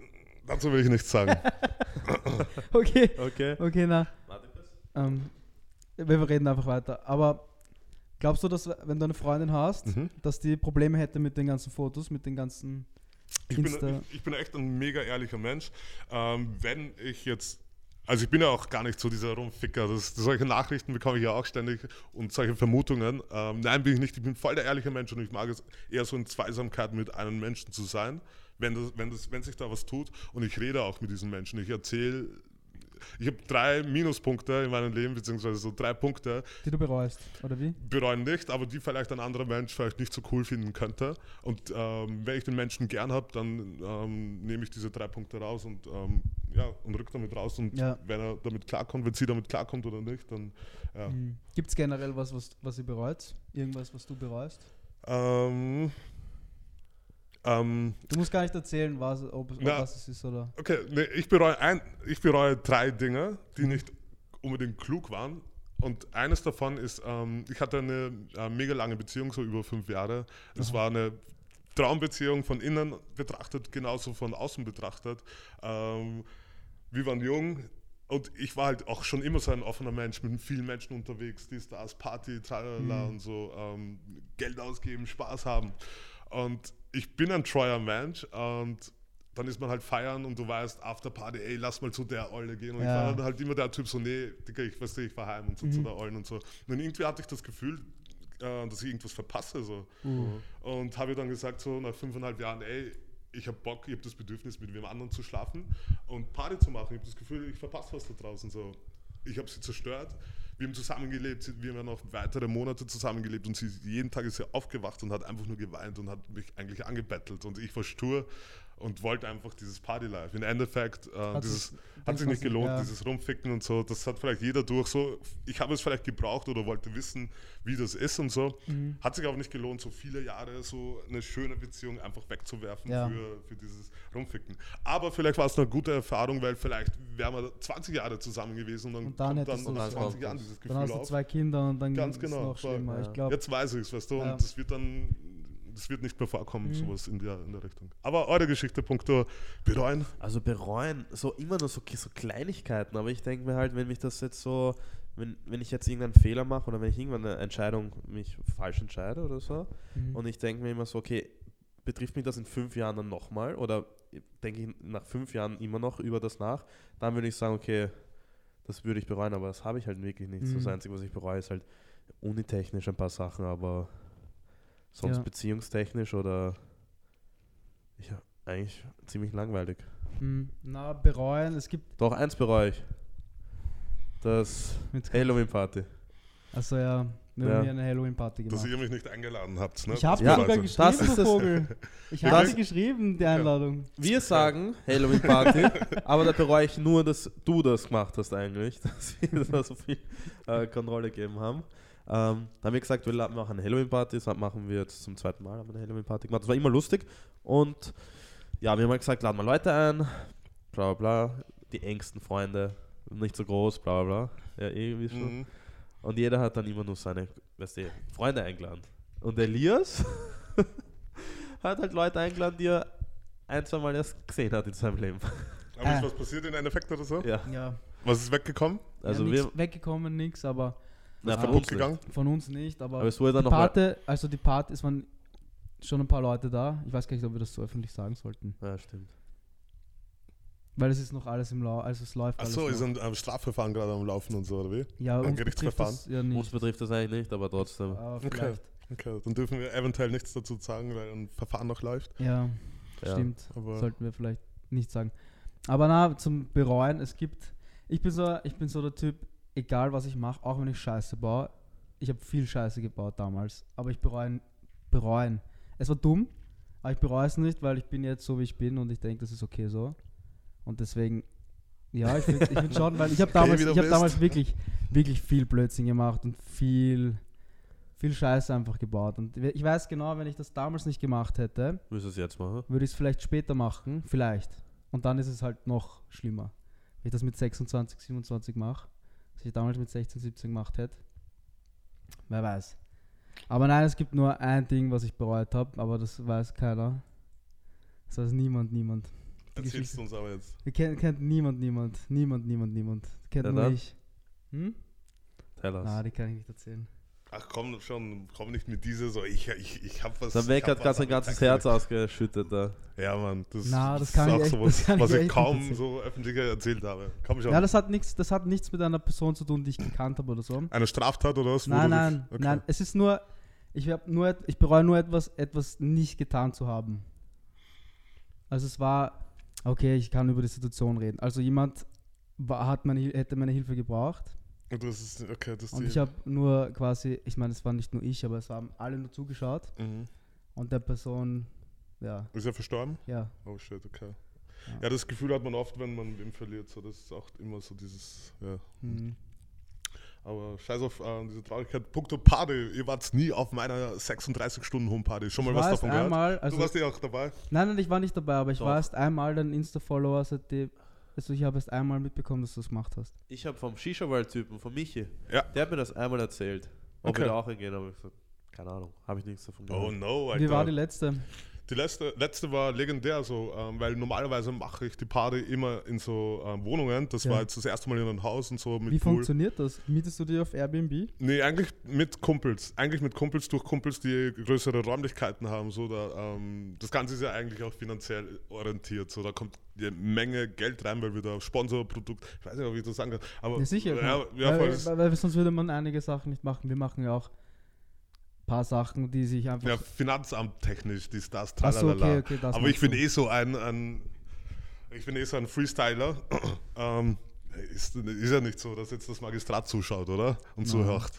dazu will ich nichts sagen. Okay, Okay. okay, na. Warte kurz. Ähm, wir reden einfach weiter. Aber glaubst du, dass wenn du eine Freundin hast, Mhm. dass die Probleme hätte mit den ganzen Fotos, mit den ganzen Ich bin, ich, ich bin echt ein mega ehrlicher Mensch. Ähm, wenn ich jetzt, also ich bin ja auch gar nicht so dieser Rumficker, das, solche Nachrichten bekomme ich ja auch ständig und solche Vermutungen. Ähm, nein, bin ich nicht. Ich bin voll der ehrliche Mensch und ich mag es eher so in Zweisamkeit mit einem Menschen zu sein, wenn, das, wenn, das, wenn sich da was tut. Und ich rede auch mit diesen Menschen. Ich erzähle, ich habe drei Minuspunkte in meinem Leben, beziehungsweise so drei Punkte, die du bereust, oder wie? bereuen nicht, aber die vielleicht ein anderer Mensch vielleicht nicht so cool finden könnte. Und ähm, wenn ich den Menschen gern habe, dann ähm, nehme ich diese drei Punkte raus und, ähm, ja, und rück damit raus. Und Ja. wenn er damit klarkommt, wenn sie damit klarkommt oder nicht, dann ja. Mhm. Gibt es generell was, was, was ihr bereut? Irgendwas, was du bereust? Ähm, ähm, Du musst gar nicht erzählen, was, ob, ob Na. was es ist, oder? okay, nee, ich, bereue ein, ich bereue drei Dinge, Mhm. die nicht unbedingt klug waren. Und eines davon ist, ähm, ich hatte eine äh, mega lange Beziehung, so über fünf Jahre. Es war eine Traumbeziehung von innen betrachtet, genauso von außen betrachtet. Ähm, wir waren jung und ich war halt auch schon immer so ein offener Mensch, mit vielen Menschen unterwegs, die Stars, Party, tralala und so, ähm, Geld ausgeben, Spaß haben. Und ich bin ein treuer Mensch und dann ist man halt feiern und du weißt, after Party, ey, lass mal zu der Olle gehen. Und ich Ja. war dann halt immer der Typ so, nee, Digga, ich weiß nicht, ich war heim und so zu der Ollen und so. Und irgendwie hatte ich das Gefühl, äh, dass ich irgendwas verpasse. So. Uh. Und habe dann gesagt, so nach fünfeinhalb Jahren, ey, ich habe Bock, ich habe das Bedürfnis, mit wem anderen zu schlafen und Party zu machen. Ich habe das Gefühl, ich verpasse was da draußen. So. Ich habe sie zerstört. Wir haben zusammengelebt, wir haben ja noch weitere Monate zusammengelebt und sie jeden Tag ist sie aufgewacht und hat einfach nur geweint und hat mich eigentlich angebettelt. Und ich war stur und wollte einfach dieses Party-Life. Im Endeffekt, äh, Hat dieses, sich- hat sich nicht gelohnt, ja. dieses Rumficken und so. Das hat vielleicht jeder durch. So, ich habe es vielleicht gebraucht oder wollte wissen, wie das ist und so. Mhm. Hat sich aber nicht gelohnt, so viele Jahre so eine schöne Beziehung einfach wegzuwerfen Ja. für, für dieses Rumficken. Aber vielleicht war es eine gute Erfahrung, weil vielleicht wären wir 20 Jahre zusammen gewesen und dann, Und dann kommt dann nach das 20 auch. Jahren dieses Dann Gefühl hast du zwei Kinder und dann Ganz genau, es noch schlimmer. Ja. Ich glaube, Jetzt weiß ich es, weißt du, und das wird dann, das wird nicht mehr vorkommen, Mhm. sowas in der, in der Richtung. Aber eure Geschichte, punkto bereuen. Also bereuen, so immer nur so, so Kleinigkeiten, aber ich denke mir halt, wenn mich das jetzt so, wenn, wenn ich jetzt irgendeinen Fehler mache oder wenn ich irgendwann eine Entscheidung mich falsch entscheide oder so Mhm. und ich denke mir immer so, okay, betrifft mich das in fünf Jahren dann nochmal oder denke ich nach fünf Jahren immer noch über das nach, dann würde ich sagen, okay, das würde ich bereuen, aber das habe ich halt wirklich nicht. So Das Mhm. Einzige, was ich bereue, ist halt unitechnisch ein paar Sachen, aber sonst Ja. beziehungstechnisch oder ja, eigentlich ziemlich langweilig. Mhm. Na, bereuen, es gibt. Doch, eins bereue ich. Das Mit, Halloween-Party. also ja, wir Ja. haben hier eine Halloween-Party Dass gemacht. ihr mich nicht eingeladen habt. Ne? Ich habe Das Ja, dir sogar das geschrieben, ist du das- Vogel. Ich Das- habe geschrieben, die Einladung. Wir sagen Halloween-Party, aber da bereue ich nur, dass du das gemacht hast eigentlich, dass wir da so viel äh, Kontrolle gegeben haben. Ähm, da haben wir gesagt, wir machen eine Halloween-Party, das machen wir jetzt zum zweiten Mal, haben wir eine Halloween-Party gemacht. Das war immer lustig und ja, wir haben halt gesagt, laden wir Leute ein, bla bla bla, die engsten Freunde, nicht so groß, bla bla bla, ja irgendwie schon. Mhm. Und jeder hat dann immer nur seine weißt du, Freunde eingeladen. Und Elias hat halt Leute eingeladen, die er ein, zwei Mal erst gesehen hat in seinem Leben. Aber ist Äh. was passiert in Endeffekt oder so? Ja, Ja, Was ist weggekommen? also ja, wir, weggekommen, nix, aber na, von uns nicht. gegangen? von uns nicht. Aber, Aber es wurde dann die noch mal, Party, also die Party, es waren schon ein paar Leute da. Ich weiß gar nicht, ob wir das so öffentlich sagen sollten. Ja, stimmt. Weil es ist noch alles im Lau, also es läuft Achso, alles ist ein ähm, Strafverfahren gerade am Laufen und so, oder wie? Ja, ein Gerichtsverfahren? das ja Uns nicht. betrifft das eigentlich nicht, aber trotzdem. Aber Okay. vielleicht. Okay, dann dürfen wir eventuell nichts dazu sagen, weil ein Verfahren noch läuft. Ja, Ja. stimmt. Aber Sollten wir vielleicht nicht sagen. Aber na, zum Bereuen, es gibt. Ich bin so, ich bin so der Typ, egal was ich mache, auch wenn ich Scheiße baue. Ich habe viel Scheiße gebaut damals, aber ich bereue bereuen. Es war dumm, aber ich bereue es nicht, weil ich bin jetzt so wie ich bin und ich denke, das ist okay so. Und deswegen, ja, ich finde find schon, weil ich habe damals, ich bist. damals wirklich, wirklich viel Blödsinn gemacht und viel, viel Scheiße einfach gebaut. Und ich weiß genau, wenn ich das damals nicht gemacht hätte, würde ich es vielleicht später machen, vielleicht. Und dann ist es halt noch schlimmer. Wenn ich das mit 26, 27 mache, was ich damals mit 16, 17 gemacht hätte. Wer weiß. Aber nein, es gibt nur ein Ding, was ich bereut habe, aber das weiß keiner. Das weiß niemand, niemand. Die erzählst Geschichte- du uns aber jetzt. Wir kennt, kennt niemand, niemand. Niemand, niemand, niemand. Kennt Ja, nur dann. ich. Hm? Tell us. Na, die kann ich nicht erzählen. Ach komm schon, komm nicht mit dieser so, ich, ich, ich hab was. Sein Weg hat gerade was sein ganzes. Herz ausgeschüttet da. Ja, Mann, das, Na, das ist kann ich auch echt- sowas, das kann was ich ich kaum nicht so öffentlich erzählt habe. Komm schon. Ja, das hat nichts, das hat nichts mit einer Person zu tun, die ich gekannt habe oder so. Eine Straftat oder was? Nein, nein, dich- okay. nein. Es ist nur, ich habe nur, ich bereue nur etwas, etwas nicht getan zu haben. Also es war, okay, ich kann über die Situation reden. Also jemand war, hat meine, hätte meine Hilfe gebraucht das ist, okay, das und ich habe nur quasi, ich meine, es war nicht nur ich, aber es haben alle nur zugeschaut mhm. und der Person, ja, Ist er verstorben? ja. Oh shit, okay. Ja. Ja. das Gefühl hat man oft, wenn man ihn verliert. So, das ist auch immer so dieses, ja. Mhm. Aber scheiß auf äh, diese Traurigkeit. Punkto Party, ihr wart nie auf meiner 36-Stunden-Home-Party. Schon mal Ich was davon gehört? einmal, also, du warst ja auch dabei. nein, nein, ich war nicht dabei, aber ich Doch. war erst einmal dein Insta-Follower, seitdem, also ich habe erst einmal mitbekommen, dass du das gemacht hast. Ich habe vom Shisha-World-Typen, von Michi, Ja. der hat mir das einmal erzählt. Ob Okay. wir da auch hingehen, aber ich gesagt, keine Ahnung, habe ich nichts davon gehört. Oh no, Alter. Wie war die letzte? Die letzte, letzte war legendär, so, ähm, weil normalerweise mache ich die Party immer in so ähm, Wohnungen. Das Ja. war jetzt das erste Mal in einem Haus und so mit Wie Pool. funktioniert das? Mietest du die auf Airbnb? Nee, eigentlich mit Kumpels. Eigentlich mit Kumpels durch Kumpels, die größere Räumlichkeiten haben. So, da, ähm, das Ganze ist ja eigentlich auch finanziell orientiert. So, da kommt eine Menge Geld rein, weil wir da Sponsorprodukt, ich weiß nicht, ob ich das sagen kann. Aber, Ja, sicher. Ja, ja, weil, weil, weil, sonst würde man einige Sachen nicht machen. Wir machen ja auch paar Sachen, die sich einfach. ja, Finanzamt technisch, dies, das, Ach so, okay, okay, das Aber ich bin eh so ein, ein ich bin eh so ein Freestyler. ähm, ist, ist ja nicht so, dass jetzt das Magistrat zuschaut, oder? Und Nein. zuhört.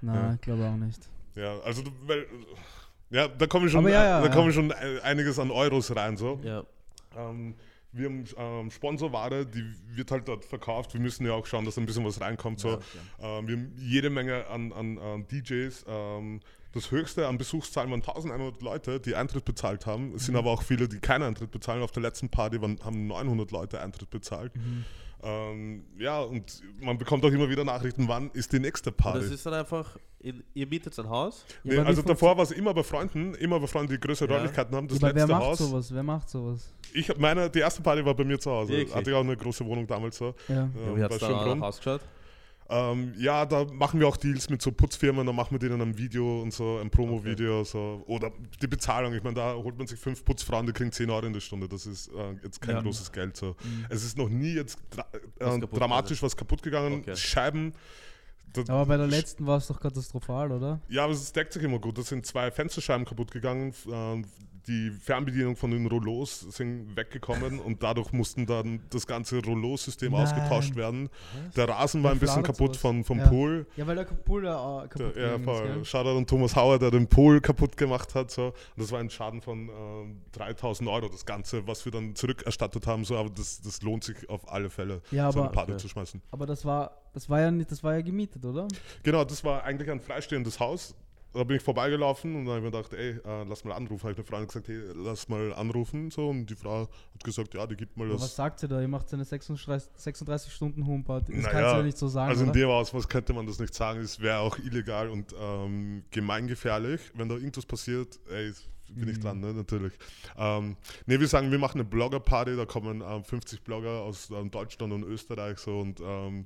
Nein, Ja. ich glaube auch nicht. Ja, also weil, ja, da kommen schon, ja, ja, da ja. kommen schon einiges an Euros rein so. Ja, Ähm, wir haben ähm, Sponsorware, die wird halt dort verkauft. Wir müssen ja auch schauen, dass ein bisschen was reinkommt. So. Ähm, wir haben jede Menge an, an, an DJs. Ähm, das höchste an Besuchszahlen waren 1100 Leute, die Eintritt bezahlt haben. Es Mhm. sind aber auch viele, die keinen Eintritt bezahlen. Auf der letzten Party waren, haben 900 Leute Eintritt bezahlt. Mhm. Ähm, ja, und man bekommt auch immer wieder Nachrichten, wann ist die nächste und Party. das ist dann einfach, in, ihr mietet ein Haus, Ja, Nee, also davor war es immer bei Freunden, immer bei Freunden, die größere Ja. Räumlichkeiten haben. Das aber wer letzte macht Haus. sowas? Wer macht sowas? Ich hab meine, die erste Party war bei mir zu Hause. Wirklich? Hatte ich auch eine große Wohnung damals so. Ja. ja, Ähm, wie hat es Schönbrunn. ausgeschaut? Ähm, ja, da machen wir auch Deals mit so Putzfirmen, da machen wir denen ein Video und so, ein Promo-Video. So. Oder die Bezahlung, ich meine, da holt man sich fünf Putzfrauen, die kriegen 10 Euro in der Stunde. Das ist äh, jetzt kein Ja. großes Geld. So. Mhm. Es ist noch nie jetzt dra Was äh, kaputt dramatisch was kaputt gegangen. Okay. Scheiben. Aber bei der letzten war es doch katastrophal, oder? Ja, aber es deckt sich immer gut. Da sind zwei Fensterscheiben kaputt gegangen. äh, Die Fernbedienung von den Rollos sind weggekommen und dadurch mussten dann das ganze Rollo-System ausgetauscht werden. Der Rasen war ein bisschen kaputt von, vom Ja. Pool. Ja, weil der Pool ja äh, kaputt Der, ja, voll. Shoutout an Thomas Hauer, der den Pool kaputt gemacht hat. So. Und das war ein Schaden von ähm, 3000 Euro, das Ganze, was wir dann zurückerstattet haben. So. Aber das, das lohnt sich auf alle Fälle, Ja, so eine aber, Party Okay. zu schmeißen. aber das war das war ja nicht, das war ja gemietet, oder? Genau, das war eigentlich ein freistehendes Haus. Da bin ich vorbeigelaufen und dann habe ich mir gedacht, ey, äh, lass mal anrufen. Habe ich eine Freundin gesagt, hey, lass mal anrufen. So. Und die Frau hat gesagt, ja, die gibt mal Aber was das. sagt sie da? Ihr macht eine 36, 36 Stunden Homeparty. Das Naja, kannst du ja nicht so sagen, Also in oder? dem Ausmaß könnte man das nicht sagen. Es wäre auch illegal und ähm, gemeingefährlich. Wenn da irgendwas passiert, ey, bin ich Mhm. dran, ne? natürlich. Ähm, ne, wir sagen, wir machen eine Blogger-Party. Da kommen ähm, 50 Blogger aus ähm, Deutschland und Österreich so und ähm,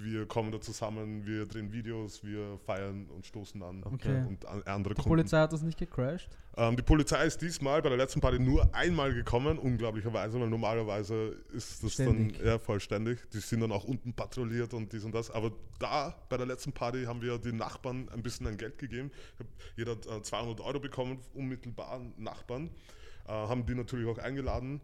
wir kommen da zusammen, wir drehen Videos, wir feiern und stoßen an Okay. und an, andere Die Kunden. Polizei hat das nicht gecrashed. Ähm, die Polizei ist diesmal bei der letzten Party nur einmal gekommen, unglaublicherweise, weil normalerweise ist das Ständig. dann ja, vollständig. Die sind dann auch unten patrouilliert und dies und das. Aber da, bei der letzten Party, haben wir den Nachbarn ein bisschen an Geld gegeben. Jeder hat äh, 200 Euro bekommen, unmittelbar Nachbarn. Äh, haben die natürlich auch eingeladen.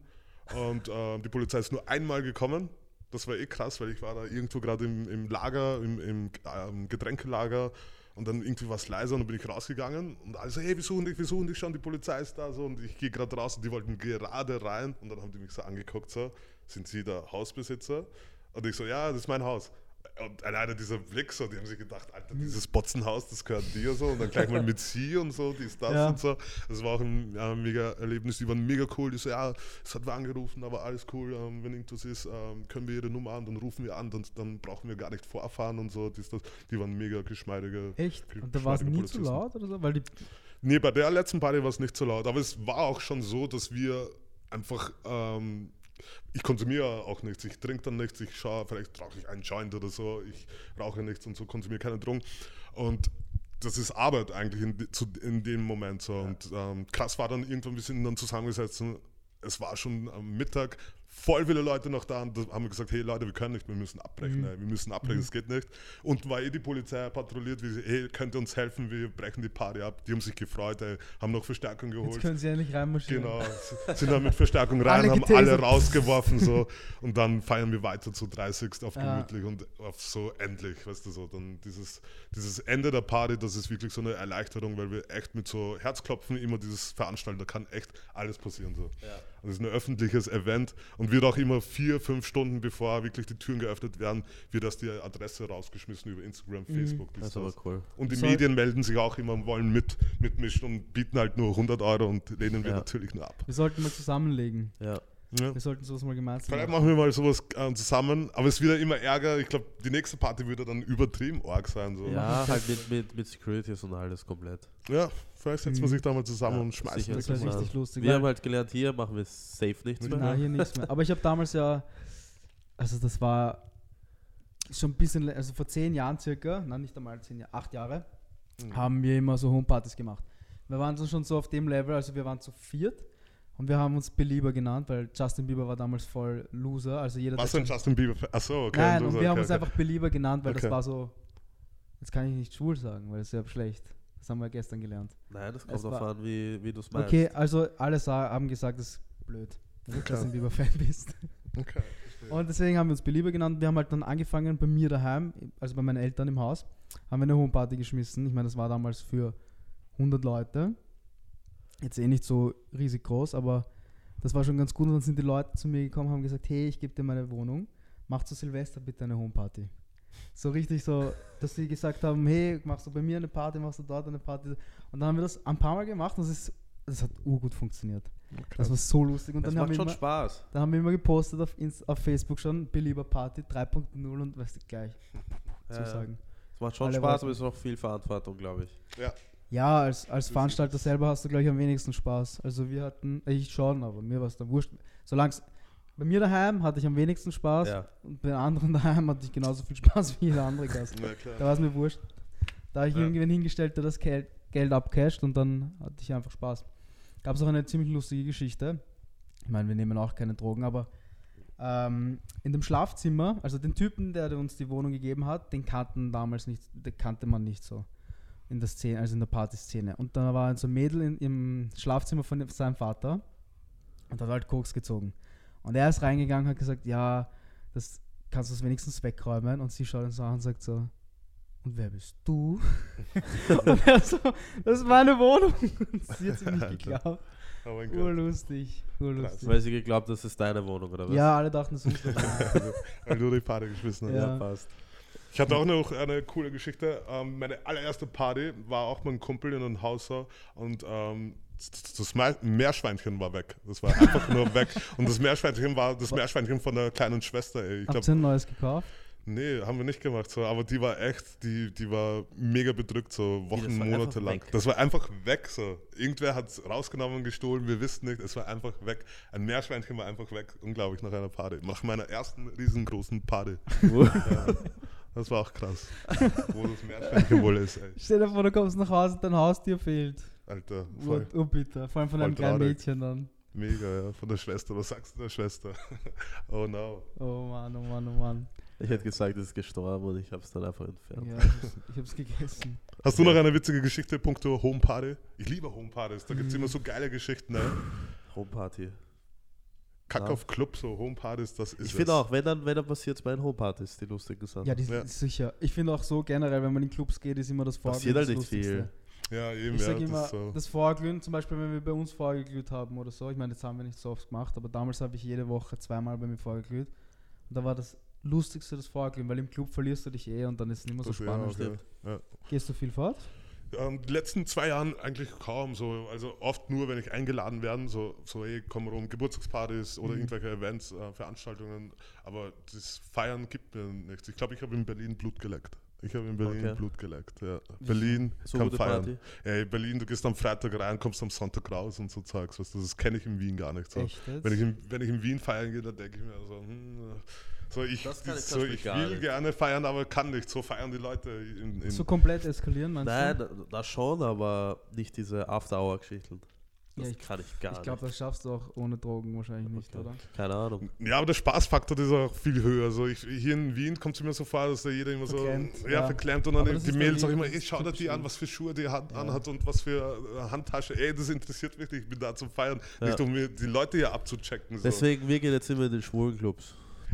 Und äh, die Polizei ist nur einmal gekommen. Das war eh krass, weil ich war da irgendwo gerade im, im Lager, im, im ähm, Getränkelager und dann irgendwie war es leiser und dann bin ich rausgegangen und alle so, hey, wir suchen dich, wir suchen dich schon, die Polizei ist da so und ich gehe gerade raus und die wollten gerade rein und dann haben die mich so angeguckt, so, sind Sie der Hausbesitzer? Und ich so, ja, das ist mein Haus. Und alleine dieser Blick so, die haben sich gedacht, Alter, dieses Botzenhaus, das gehört dir so und dann gleich mal mit sie und so, dies, das Ja. und so. Das war auch ein ja, mega Erlebnis, die waren mega cool. Die so, ja, es hat wer angerufen, aber alles cool, ähm, wenn irgendwas ist, ähm, können wir ihre Nummer an, dann rufen wir an, dann, dann brauchen wir gar nicht vorfahren und so. Dies, das. Die waren mega geschmeidige. Echt? Und da war es nie zu laut oder so? Weil die, Nee, bei der letzten Party war es nicht so laut, aber es war auch schon so, dass wir einfach, ähm, ich konsumiere auch nichts, ich trinke dann nichts, ich schaue, vielleicht rauche ich einen Joint oder so, ich rauche nichts und so, konsumiere keine Drogen. Und das ist Arbeit eigentlich in, zu, in dem Moment. So. Und ähm, krass war dann irgendwann, wir sind dann zusammengesetzt und es war schon am Mittag, voll viele Leute noch da und da haben wir gesagt, hey Leute, wir können nicht, wir müssen abbrechen, Mhm. ey, wir müssen abbrechen, es geht nicht. Und war eh die Polizei patrouilliert, wie sie, hey, könnt ihr uns helfen, wir brechen die Party ab. Die haben sich gefreut, ey, haben noch Verstärkung jetzt geholt. können sie ja nicht reinmarschieren. Genau, sind dann mit Verstärkung rein, Alle haben alle rausgeworfen so und dann feiern wir weiter zu 30 auf Ja. gemütlich und auf so endlich, weißt du so, dann dieses, dieses Ende der Party, das ist wirklich so eine Erleichterung, weil wir echt mit so Herzklopfen immer dieses veranstalten, da kann echt alles passieren so. Ja. Und es ist ein öffentliches Event und wird auch immer vier, fünf Stunden bevor wirklich die Türen geöffnet werden, wird das die Adresse rausgeschmissen über Instagram, Facebook, dies, Das ist aber das. cool. Und die Soll- Medien melden sich auch immer und wollen mit, mitmischen und bieten halt nur 100 Euro und lehnen wir Ja. natürlich nur ab. Wir sollten mal zusammenlegen. Ja. Ja. Wir sollten sowas mal gemeinsam Vielleicht machen. wir mal sowas äh, zusammen, aber es wird ja immer Ärger. Ich glaube, die nächste Party würde dann übertrieben arg sein. So. Ja, halt mit, mit, mit Securities und alles komplett. Ja, vielleicht setzt man Mhm. sich da mal zusammen Ja, und schmeißt sicher. Das mal. richtig lustig. Wir haben halt gelernt, hier machen wir safe nichts mehr. Nein, hier nichts mehr. Aber ich habe damals ja, also das war schon ein bisschen, also vor zehn Jahren circa, nein, nicht einmal zehn Jahre, acht Jahre, Mhm. haben wir immer so Homepartys gemacht. Wir waren so schon so auf dem Level, also wir waren zu viert und wir haben uns Belieber genannt, weil Justin Bieber war damals voll Loser, also jeder... Was denn Justin Bieber? Achso, okay. Nein, du und so, wir haben okay, uns okay. einfach Belieber genannt, weil Okay. das war so, jetzt kann ich nicht schwul sagen, weil das ist ja schlecht. Das haben wir gestern gelernt. Nein, das kommt darauf an, wie, wie du es meinst. Okay, also alle haben gesagt, das ist blöd, wenn du Okay. Justin Bieber-Fan bist. Okay. Und deswegen haben wir uns Belieber genannt. Wir haben halt dann angefangen bei mir daheim, also bei meinen Eltern im Haus, haben wir eine Homeparty geschmissen. Ich meine, das war damals für 100 Leute. Jetzt eh nicht so riesig groß, aber das war schon ganz gut. Und dann sind die Leute zu mir gekommen und haben gesagt, hey, ich gebe dir meine Wohnung, mach zu Silvester bitte eine Homeparty. So richtig so, dass sie gesagt haben, hey, machst du bei mir eine Party, machst du dort eine Party. Und dann haben wir das ein paar Mal gemacht und es ist, das hat urgut funktioniert. Das war so lustig. Und Das dann haben, macht wir schon immer, Spaß. dann haben wir immer gepostet auf, Inst auf Facebook schon, Belieber Party 3.0 und weißt du gleich Ja, zusagen. Es macht schon Alle Spaß, aber es ist auch viel Verantwortung, glaube ich. Ja, als, als ist- Veranstalter selber hast du gleich am wenigsten Spaß. Also wir hatten, ich schon, aber mir war es dann wurscht. Solange Bei mir daheim hatte ich am wenigsten Spaß Ja. und bei den anderen daheim hatte ich genauso viel Spaß wie jeder andere Gast. Klar. Da war es mir wurscht. Da habe ich Ja. irgendwen hingestellt, der das Geld, Geld abcasht und dann hatte ich einfach Spaß. Gab es auch eine ziemlich lustige Geschichte. Ich meine, wir nehmen auch keine Drogen, aber ähm, in dem Schlafzimmer, also den Typen, der uns die Wohnung gegeben hat, den kannten damals nicht, den kannte man nicht so in der Szene, also in der Partyszene. Und da war so ein Mädel in, im Schlafzimmer von seinem Vater und hat halt Koks gezogen. Und er ist reingegangen, hat gesagt, ja, das kannst du es wenigstens wegräumen. Und sie schaut ihn so an und sagt so, und wer bist du? und er so, das ist meine Wohnung. Und sie hat sich nicht geglaubt. Oh mein Gott. Urlustig, urlustig. Weil sie geglaubt, das ist deine Wohnung, oder was? Ja, alle dachten, es ist unsere Wohnung. Weil du die Party geschmissen hast. Ja. Ja, passt. Ich hatte auch noch eine coole Geschichte. Ähm, meine allererste Party war auch mein Kumpel in einem Haus so, und ähm, das das Me- Meerschweinchen war weg. Das war einfach nur weg. Und das Meerschweinchen war das Meerschweinchen von der kleinen Schwester. Ey. Ich Habt ihr ein neues gekauft? nee, haben wir nicht gemacht. So. Aber die war echt, die, die war mega bedrückt, so Wochen, Monate lang. weg? Das war einfach weg. So. Irgendwer hat es rausgenommen, gestohlen, wir wissen nicht. Es war einfach weg. Ein Meerschweinchen war einfach weg. Unglaublich nach einer Party. Nach meiner ersten riesengroßen Party. ja. Das war auch krass. Wo das Meerschweinchen wohl ist, ey. Stell dir vor, du kommst nach Hause und dein Haustier fehlt. Alter, Ur, voll urbitter. Vor allem von einem kleinen. Mädchen dann. mega, ja. Von der Schwester. Was sagst du der Schwester? oh no. Oh Mann, oh Mann, oh Mann. Ich hätte gesagt, es ist gestorben und ich habe es dann einfach entfernt. Ja, ich hab's- ich hab's gegessen. Hast du noch eine witzige Geschichte, punkto Homeparty? Ich liebe Homepartys. Da gibt es immer so geile Geschichten, ne? Homeparty. Kack Ja. auf Club, so Homepartys, das ist Ich finde auch, wenn dann, wenn dann passiert es bei den Homepartys, die lustigen Sachen. Ja, die Ja. ist sicher. Ich finde auch so generell, wenn man in Clubs geht, ist immer das Vorglühen. Passiert halt nicht viel. Ja, eben, Ich ja. immer, so. das Vorglühen, zum Beispiel, wenn wir bei uns vorgeglüht haben oder so. Ich meine, das haben wir nicht so oft gemacht, aber damals habe ich jede Woche zweimal bei mir vorgeglüht. Und da war das Lustigste das Vorglühen, weil im Club verlierst du dich eh und dann ist es nicht mehr so Das- ja, spannend. okay. ja. Gehst du viel fort? Ähm, die letzten zwei Jahren eigentlich kaum so. Also oft nur, wenn ich eingeladen werde, so, so ey, komm rum, Geburtstagspartys oder Mhm. irgendwelche Events, äh, Veranstaltungen. Aber das Feiern gibt mir nichts. Ich glaube, ich habe in Berlin Blut geleckt. Ich habe in Berlin Okay. Blut geleckt, ja. Berlin so kann feiern. Party. Ey, Berlin, du gehst am Freitag rein, kommst am Sonntag raus und so Zeugs. Weißt du, das kenne ich in Wien gar nicht so. Echt jetzt? Wenn ich, in, wenn ich in Wien feiern gehe, dann denke ich mir so, hm, so ich, Das kann ich so, ich will nicht. gerne feiern, aber kann nicht. So feiern die Leute in, in so komplett eskalieren, meinst Nein, du? da, das schon, aber nicht diese After-Hour-Geschichten. Das Ja, ich- kann ich gar Ich glaube, nicht. das schaffst du auch ohne Drogen wahrscheinlich nicht, Okay. oder? Keine Ahnung. Ja, aber der Spaßfaktor ist auch viel höher. Also ich, hier in Wien kommt es mir so vor, dass da jeder immer Verklemmt, so ja, ja. verklemmt und dann Aber die Mädels auch immer, ey, schau dir die an, was für Schuhe die hat, Ja. anhat und was für äh, Handtasche. Ey, das interessiert mich nicht, ich bin da zum Feiern. Ja. Nicht um mir die Leute hier abzuchecken. So. Deswegen, wir gehen jetzt immer in den schwulen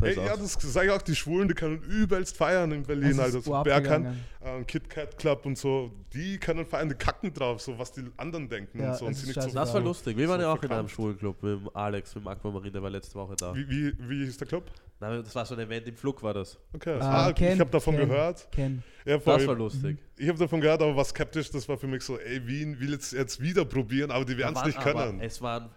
Da Ey, ist ja, das sage ich auch, die Schwulen, die können übelst feiern in Berlin, ist Alter. So urab Berghain, gegangen. äh, Kit Kat Club und so, die können feiern, die kacken drauf, so was die anderen denken Ja, und so. Und ist nicht so das war lustig. Wir waren So ja auch in einem verkrampft. schwulen Club mit dem Alex, mit dem Aquamarin, der war letzte Woche da. wie, wie, wie hieß der Club? Nein, das war so ein Event im Flug, war das. Okay, Ah, ah, Ken, ich habe davon Ken. gehört. Ken. Ja. Das war lustig. Ich habe davon gehört, aber war skeptisch. Das war für mich so, ey, Wien will jetzt, jetzt wieder probieren, aber die werden es nicht können. Es waren,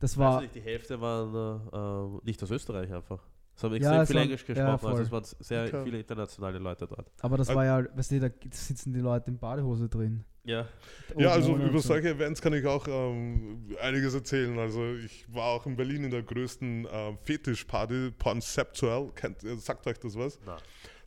Das war, war, nicht, die Hälfte waren äh, äh, nicht aus Österreich einfach. Es haben Ja, extrem es viel Englisch ja, gesprochen, voll. also es waren sehr Okay. viele internationale Leute dort. aber das Äh, war ja, weißt du, da sitzen die Leute in Badehose drin. Ja. Ja, also über so. solche Events kann ich auch ähm, einiges erzählen. Also ich war auch in Berlin in der größten ähm, Fetischparty, Conceptual. Kennt, äh, sagt euch das was? Na.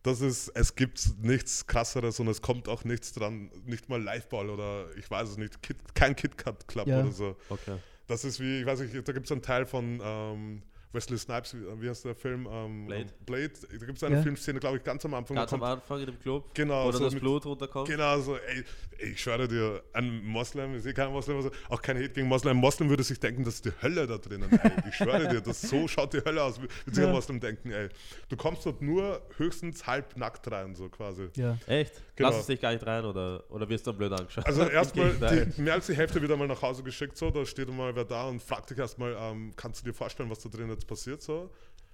Das ist, es gibt nichts krasseres und es kommt auch nichts dran, nicht mal Liveball oder ich weiß es nicht, Kit, kein KitKat Club Ja. oder so. Okay. Das ist wie, ich weiß nicht, da gibt es einen Teil von ähm, Wesley Snipes, wie, heißt der Film? Ähm, Blade. Blade. Da gibt es eine Ja. Filmszene, glaube ich, ganz am Anfang. Ganz am Anfang in dem Club, Genau, wo so das mit- Blut runterkommt. Genau so, ey, ey, ich schwöre dir, ein Moslem, ich sehe kein Moslem, also auch kein Hate gegen Moslem. Ein Moslem würde sich denken, das ist die Hölle da drinnen, ey. Ich schwöre dir, das so schaut die Hölle aus, würde sich ein Ja. Moslem denken, ey. Du kommst dort nur höchstens halb nackt rein, so quasi. Ja. Echt? Genau. Lass es dich gar nicht rein oder, oder wirst du blöd angeschaut? Also erstmal, mehr als die Hälfte wird einmal nach Hause geschickt, so, da steht einmal wer da und fragt dich erstmal, ähm, kannst du dir vorstellen, was da drin jetzt passiert, so?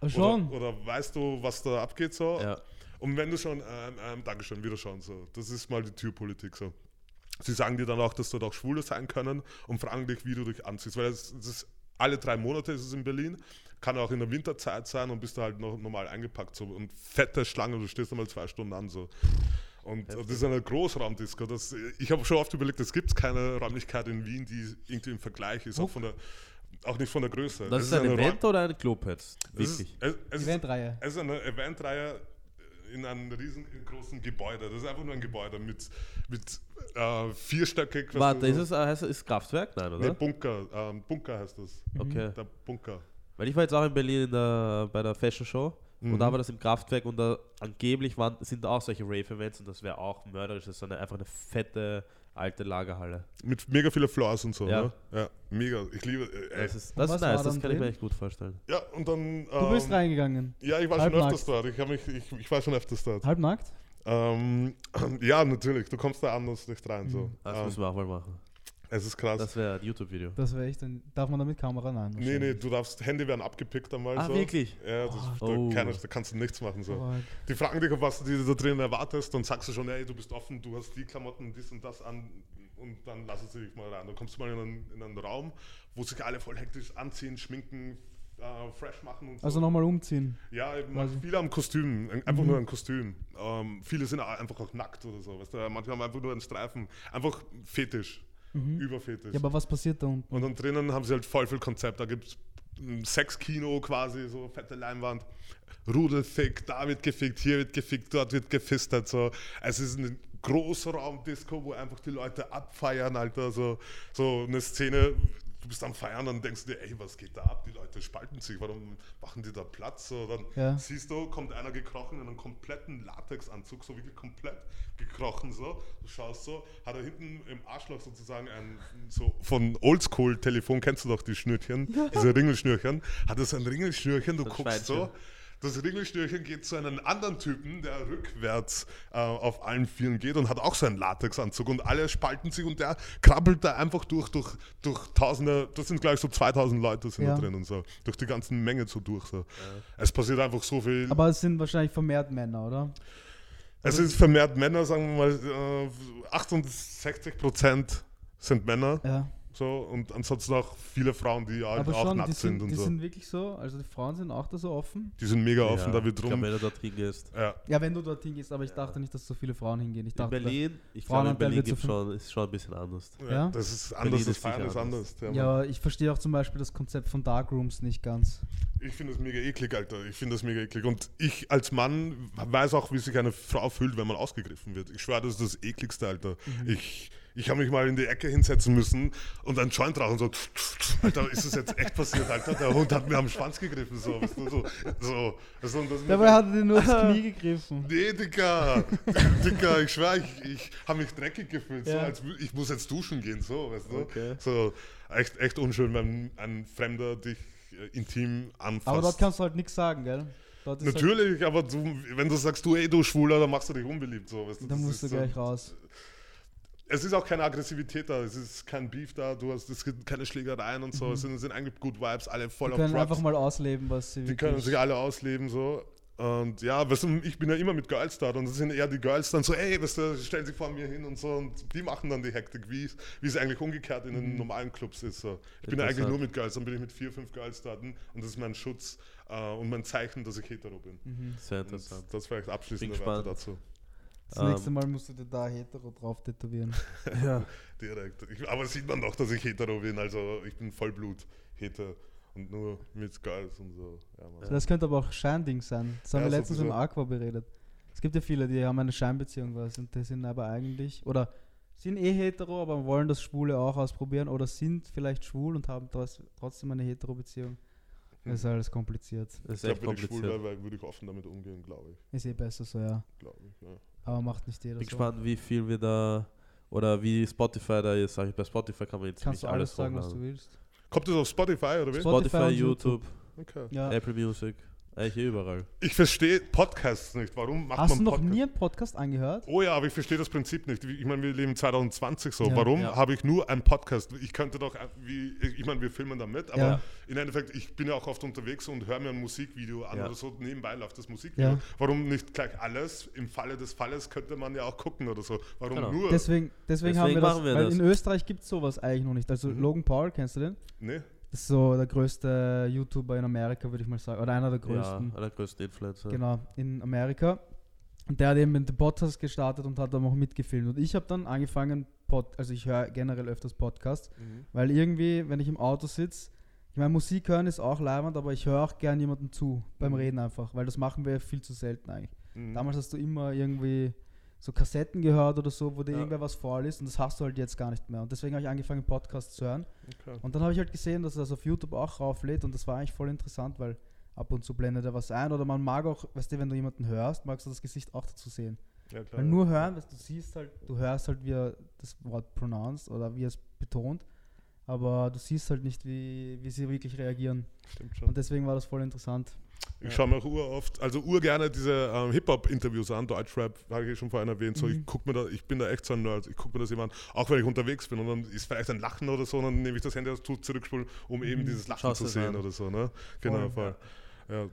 Schon. Oder, oder weißt du, was da abgeht, so? Ja. Und wenn du schon, ähm, ähm, Dankeschön, wieder schauen, so. Das ist mal die Türpolitik, so. Sie sagen dir dann auch, dass dort auch Schwule sein können und fragen dich, wie du dich anziehst. Weil es, es ist alle drei Monate ist es in Berlin. Kann auch in der Winterzeit sein und bist da halt noch normal eingepackt. So. Und fette Schlange, du stehst einmal zwei Stunden an. So. Und das ist eine Großraumdisco. Das, ich habe schon oft überlegt, es gibt keine Räumlichkeit in Wien, die irgendwie im Vergleich ist. Auch von der auch nicht von der Größe. Das Es ist ein eine Event oder ein Club jetzt? Wirklich? ist, es, es, Eventreihe. es ist eine Eventreihe in einem riesengroßen Gebäude. Das ist einfach nur ein Gebäude mit, mit äh, vierstöckig. was Warte, ist es äh, heißt, ist Kraftwerk? Nein, oder? Nee, Bunker. Ähm, Bunker heißt das. Okay. Der Bunker. Weil ich war jetzt auch in Berlin in der, bei der Fashion Show Mhm. und da war das im Kraftwerk und da angeblich waren, sind da auch solche Rave-Events und das wäre auch mörderisch. Das ist so eine, einfach eine fette alte Lagerhalle. Mit mega vielen Floors und so. Ja. Ne? Ja, mega. Ich liebe. Äh. Das ist, das ist war nice, das kann ich mir drin? echt gut vorstellen. ja, und dann. Du bist ähm, reingegangen. Ja, ich war schon Halbnackt. öfters dort. Ich, mich, ich, ich war schon öfters dort. Halbnackt? Ähm, ja, natürlich. Du kommst da anders nicht rein. So. Das Ähm, müssen wir auch mal machen. Es ist krass. Das wäre ein YouTube-Video. Das wäre echt ein. Darf man da mit Kamera? Nein. nee, nee, du darfst, Hände werden abgepickt einmal. Ah, so. wirklich? Ja, das, da, Oh. keine, da kannst du nichts machen. So. Aber Die fragen dich, was du da drin erwartest, dann sagst du schon, ey, du bist offen, du hast die Klamotten, dies und das an und dann lassen sie dich mal rein. Dann kommst du mal in einen, in einen Raum, wo sich alle voll hektisch anziehen, schminken, äh, fresh machen und so. Also nochmal umziehen. Ja, Quasi. viele haben Kostüm, ein- einfach nur ein Kostüm. Ähm, viele sind einfach auch nackt oder so. Weißt du? Manche haben einfach nur einen Streifen. Einfach Fetisch, Überfetisch. Ja, aber was passiert da unten? Und dann drinnen haben sie halt voll viel Konzept. Da gibt es ein Sexkino quasi, so fette Leinwand. Rudelfick, da wird gefickt, hier wird gefickt, dort wird gefistet. So. Es ist ein großer Raumdisco, wo einfach die Leute abfeiern, Alter. So, so eine Szene, du bist am Feiern, dann denkst du dir, ey, was geht da ab? Die Leute spalten sich, warum machen die da Platz? So, dann Ja. siehst du, kommt einer gekrochen in einem kompletten Latexanzug, so wirklich komplett gekrochen so. Du schaust so, hat er hinten im Arschloch sozusagen ein so von Oldschool-Telefon, kennst du doch die Schnürchen, diese Ringelschnürchen, hat er so ein Ringelschnürchen, du ein guckst so. Das Ringelschnürchen geht zu einem anderen Typen, der rückwärts äh, auf allen Vieren geht und hat auch so einen Latexanzug und alle spalten sich und der krabbelt da einfach durch, durch, durch Tausende, das sind gleich so 2000 Leute sind Ja. da drin und so, durch die ganzen Menge so durch. So. Es passiert einfach so viel. Aber es sind wahrscheinlich vermehrt Männer, oder? Es ist vermehrt Männer, sagen wir mal, äh, 68 Prozent sind Männer. Ja. So, und ansonsten auch viele Frauen, die halt auch schon, die, nackt sind, sind, und die so. sind wirklich so, also die Frauen sind auch da so offen. die sind mega offen, Ja, da wird ich glaube, drum. wenn du dort hingehst. Ja, Ja, wenn du dorthin gehst, aber ich dachte nicht, dass so viele Frauen hingehen. Ich In dachte, Berlin, ich glaube, in Berlin gibt's schon, ist schon ein bisschen anders. ja, Ja? das ist Berlin anders, das ist Feiern ist anders. anders. Ja, ich verstehe auch zum Beispiel das Konzept von Darkrooms nicht ganz. Ich finde das mega eklig, Alter. Ich finde das mega eklig. Und ich als Mann weiß auch, wie sich eine Frau fühlt, wenn man ausgegriffen wird. Ich schwöre, das ist das ekligste, Alter. Ich, ich habe mich mal in die Ecke hinsetzen müssen und einen Joint rauchen. So, Alter, ist das jetzt echt passiert, Alter? Der Hund hat mir am Schwanz gegriffen. So, weißt du, so, so, so, Dabei hat er dir nur das Knie gegriffen. Nee, Digga. Digga, ich schwör, ich, ich habe mich dreckig gefühlt. So, Ja. als, wü- ich muss jetzt duschen gehen, so, weißt du? Okay. So, echt, echt unschön, wenn ein Fremder dich äh, intim anfasst. Aber dort kannst du halt nichts sagen, gell? Halt, Natürlich, aber du, wenn du sagst, du, ey, du Schwuler, dann machst du dich unbeliebt. So, weißt du? dann Das musst du ist so- gleich raus. Es ist auch keine Aggressivität da, es ist kein Beef da, du hast, es gibt keine Schlägereien und so, es sind, sind eigentlich gut Vibes, alle voll Die auf Mhm. können Props. einfach mal ausleben, was sie Die können sich alle ausleben so. Und ja, weißt du, ich bin ja immer mit Girls da und das sind eher die Girls dann so, ey, weißt du, stellen sich vor mir hin und so und die machen dann die Hektik, wie es wie es eigentlich umgekehrt in Mhm. den normalen Clubs ist. So. Ich bin ja eigentlich nur mit Girls, dann bin ich mit vier, fünf Girls da und das ist mein Schutz äh, und mein Zeichen, dass ich hetero bin. Mhm. Sehr Und interessant. das vielleicht abschließende Bin Worte gespannt. dazu. Das nächste Ähm, Mal musst du dir da hetero drauf tätowieren. Ja. Direkt. Ich, aber sieht man doch, dass ich hetero bin, also ich bin Vollblut hetero und nur mit Girls und so. Ja, Mann. Das könnte aber auch Scheinding sein. Das haben Ja, wir letztens im sowieso. Aqua beredet. Es gibt ja viele, die haben eine Scheinbeziehung was und die sind aber eigentlich, oder sind eh hetero, aber wollen das Schwule auch ausprobieren oder sind vielleicht schwul und haben trotz- trotzdem eine hetero Beziehung. Das ist alles kompliziert. Das ist Ich glaube, wenn ich schwul wäre, würde ich offen damit umgehen, glaube ich. Ist eh besser so, ja. Glaube ich ja. Aber macht nicht jeder Bin so. gespannt, wie viel wir da oder wie Spotify da ist. Sag ich, bei Spotify kann man jetzt Kannst du alles alles sagen, was du willst. Kommt das auf Spotify oder wie? Spotify Spotify, und YouTube, Okay. Ja. Apple Music, eigentlich überall. Ich verstehe Podcasts nicht. Warum macht Hast man du noch Podcasts? nie einen Podcast angehört? Oh ja, aber ich verstehe das Prinzip nicht. Ich meine, wir leben 2020 so. Ja. Warum Ja. habe ich nur einen Podcast? Ich könnte doch, äh, wie, ich meine, wir filmen da mit, aber Ja. im Endeffekt, ich bin ja auch oft unterwegs und höre mir ein Musikvideo an Ja. oder so. Nebenbei läuft das Musikvideo. Ja. Warum nicht gleich alles? Im Falle des Falles könnte man ja auch gucken oder so. Warum Genau. nur? Deswegen, deswegen, haben Deswegen wir das, machen wir weil das. in Österreich gibt es sowas eigentlich noch nicht. Also Mhm. Logan Paul, kennst du den? nee? Das ist so der größte YouTuber in Amerika, würde ich mal sagen. Oder einer der größten. Ja, einer der größten Influencer. Genau, in Amerika. Und der hat eben den Podcast gestartet und hat dann auch mitgefilmt. Und ich habe dann angefangen, Pod, also ich höre generell öfters Podcasts, Mhm. weil irgendwie, wenn ich im Auto sitze, Ich meine, Musik hören ist auch leibend, aber ich höre auch gern jemandem zu beim Mhm. Reden einfach, weil das machen wir viel zu selten eigentlich. Mhm. Damals hast du immer irgendwie so Kassetten gehört oder so, wo dir Ja. irgendwer was vorliest und das hast du halt jetzt gar nicht mehr. Und deswegen habe ich angefangen, Podcasts zu hören. Okay. Und dann habe ich halt gesehen, dass er das auf YouTube auch rauflädt und das war eigentlich voll interessant, weil ab und zu blendet er was ein oder man mag auch, weißt du, wenn du jemanden hörst, magst du das Gesicht auch dazu sehen. Ja, klar. Weil nur hören, was du siehst halt, du hörst halt, wie er das Wort pronounced oder wie er es betont, aber du siehst halt nicht, wie, wie sie wirklich reagieren. Stimmt schon. Und deswegen war das voll interessant. Ich schaue mir auch uroft, also urgerne diese ähm, Hip-Hop-Interviews an, Deutschrap, habe ich schon vorhin erwähnt. So, ich Mhm. guck mir da, ich bin da echt so ein Nerd, ich gucke mir das immer an, auch wenn ich unterwegs bin und dann ist vielleicht ein Lachen oder so, und dann nehme ich das Handy aus, zurückspulen, um eben Mhm. dieses Lachen Schaust zu sehen an. oder so. Ne? Genau, Voll. voll. Ja,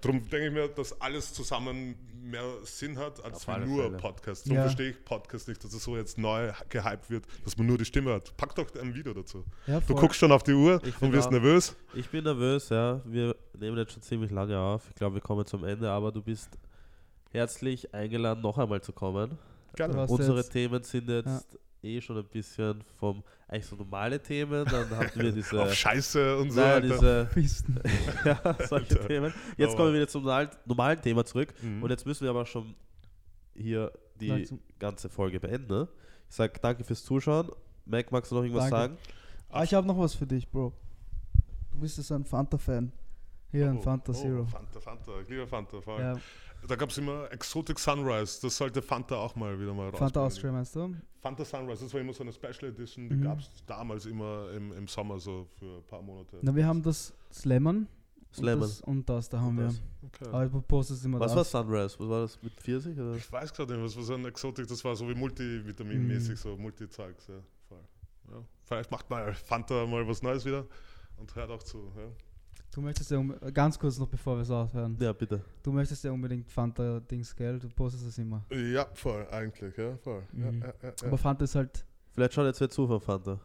darum denke ich mir, dass alles zusammen mehr Sinn hat als wie nur Fälle. Podcast. Darum Ja. verstehe ich Podcast nicht, dass es so jetzt neu gehypt wird, dass man nur die Stimme hat. Pack doch ein Video dazu. Ja, Du guckst schon auf die Uhr Ich und wirst auch- nervös. Ich bin nervös, ja. Wir nehmen jetzt schon ziemlich lange auf. Ich glaube, wir kommen zum Ende, aber du bist herzlich eingeladen, noch einmal zu kommen. Gerne. Unsere jetzt? Themen sind jetzt eh schon ein bisschen vom, eigentlich so normale Themen, dann hatten wir diese, Auf Scheiße und so. naja, diese Pisten. ja, solche Alter. Themen. Jetzt Aber- kommen wir wieder zum normalen, Thema zurück Mhm. und jetzt müssen wir aber schon hier die Langsam. ganze Folge beenden. Ich sage danke fürs Zuschauen. Mac, magst du noch irgendwas Danke. sagen? Ah, ich habe noch was für dich, Bro. Du bist jetzt ein Fanta-Fan. Hier, ein Oh, Fanta oh, Zero. Fanta, Fanta. Ich liebe Fanta. Voll. Ja, Da gab es immer Exotic Sunrise. Das sollte Fanta auch mal wieder mal rausbringen. Fanta Austria meinst du? Fanta Sunrise, das war immer so eine Special Edition. Die Mhm. gab es damals immer im, im Sommer so für ein paar Monate. Na, wir haben das. Das Lemon. Und das, und das da haben wir. das. Okay. Aber du postest immer Was war das. Sunrise? Was war das mit Pfirsich? Oder? Ich weiß gerade nicht, was war so ein Exotic, das war so wie Multivitamin-mäßig, Mhm. so Multi-Zeugs. Ja, ja. Vielleicht macht mal Fanta mal was Neues wieder und hört auch zu. Ja. Du möchtest ja, ganz kurz noch bevor wir es aufhören. Ja, bitte. Du möchtest ja unbedingt Fanta-Dings, gell? Du postest das immer. ja, voll, eigentlich, ja, voll. Mhm. ja, ja, ja. Aber Fanta ist halt Vielleicht schaut jetzt wer zu von Fanta.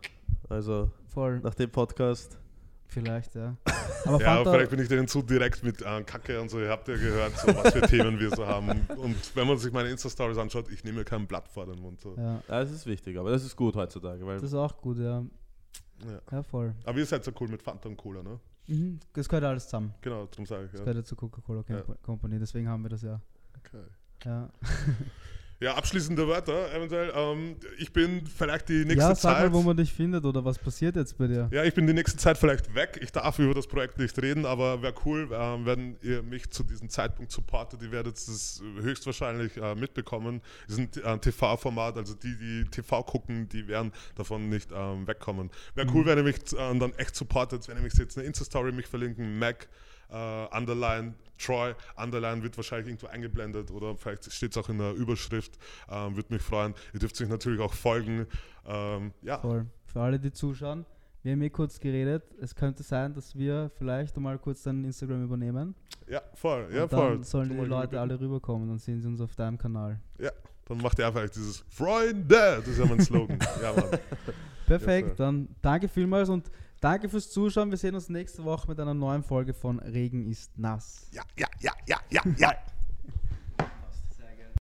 Also voll, nach dem Podcast. vielleicht, ja. Aber Ja, Fanta, vielleicht bin ich denen zu direkt mit äh, Kacke und so. Ihr habt ja gehört, so, was für Themen wir so haben. Und wenn man sich meine Insta-Stories anschaut, ich nehme mir kein Blatt vor den Mund. So. ja, Ja, das ist wichtig, aber das ist gut heutzutage, weil das ist auch gut, ja. Ja. Ja, voll. Aber ihr seid so cool mit Fanta und Cola, ne? Mhm. Das gehört alles zusammen. Genau, darum sage ich. Das Ja. gehört ja zur Coca-Cola Company, deswegen haben wir das ja. Okay. Ja, ja, abschließende Wörter eventuell. Ähm, ich bin vielleicht die nächste ja sag Zeit. mal, wo man dich findet oder was passiert jetzt bei dir. ja, ich bin die nächste Zeit vielleicht weg. Ich darf über das Projekt nicht reden, aber wäre cool, ähm, wenn ihr mich zu diesem Zeitpunkt supportet. Ihr werdet es höchstwahrscheinlich äh, mitbekommen. Es ist ein äh, TV-Format, also die, die TV gucken, die werden davon nicht ähm, wegkommen. Wäre cool, Mhm. wenn ihr mich äh, dann echt supportet, wenn ihr mich jetzt eine Insta-Story mich verlinken, Mac, äh, Underline, Troy, Underline wird wahrscheinlich irgendwo eingeblendet oder vielleicht steht es auch in der Überschrift. Ähm, Würde mich freuen. Ihr dürft sich natürlich auch folgen. Ähm, ja, Voll. Für alle, die zuschauen, wir haben eh kurz geredet. Es könnte sein, dass wir vielleicht mal kurz dein Instagram übernehmen. ja, voll. Ja, und voll. dann sollen die Leute alle rüberkommen, dann sehen sie uns auf deinem Kanal. Dann macht ihr einfach dieses Freunde. Das ist ja mein Slogan. ja, Mann. Perfekt, Yes, dann danke vielmals und danke fürs Zuschauen. Wir sehen uns nächste Woche mit einer neuen Folge von Regen ist nass. Ja, ja, ja, ja, ja, ja.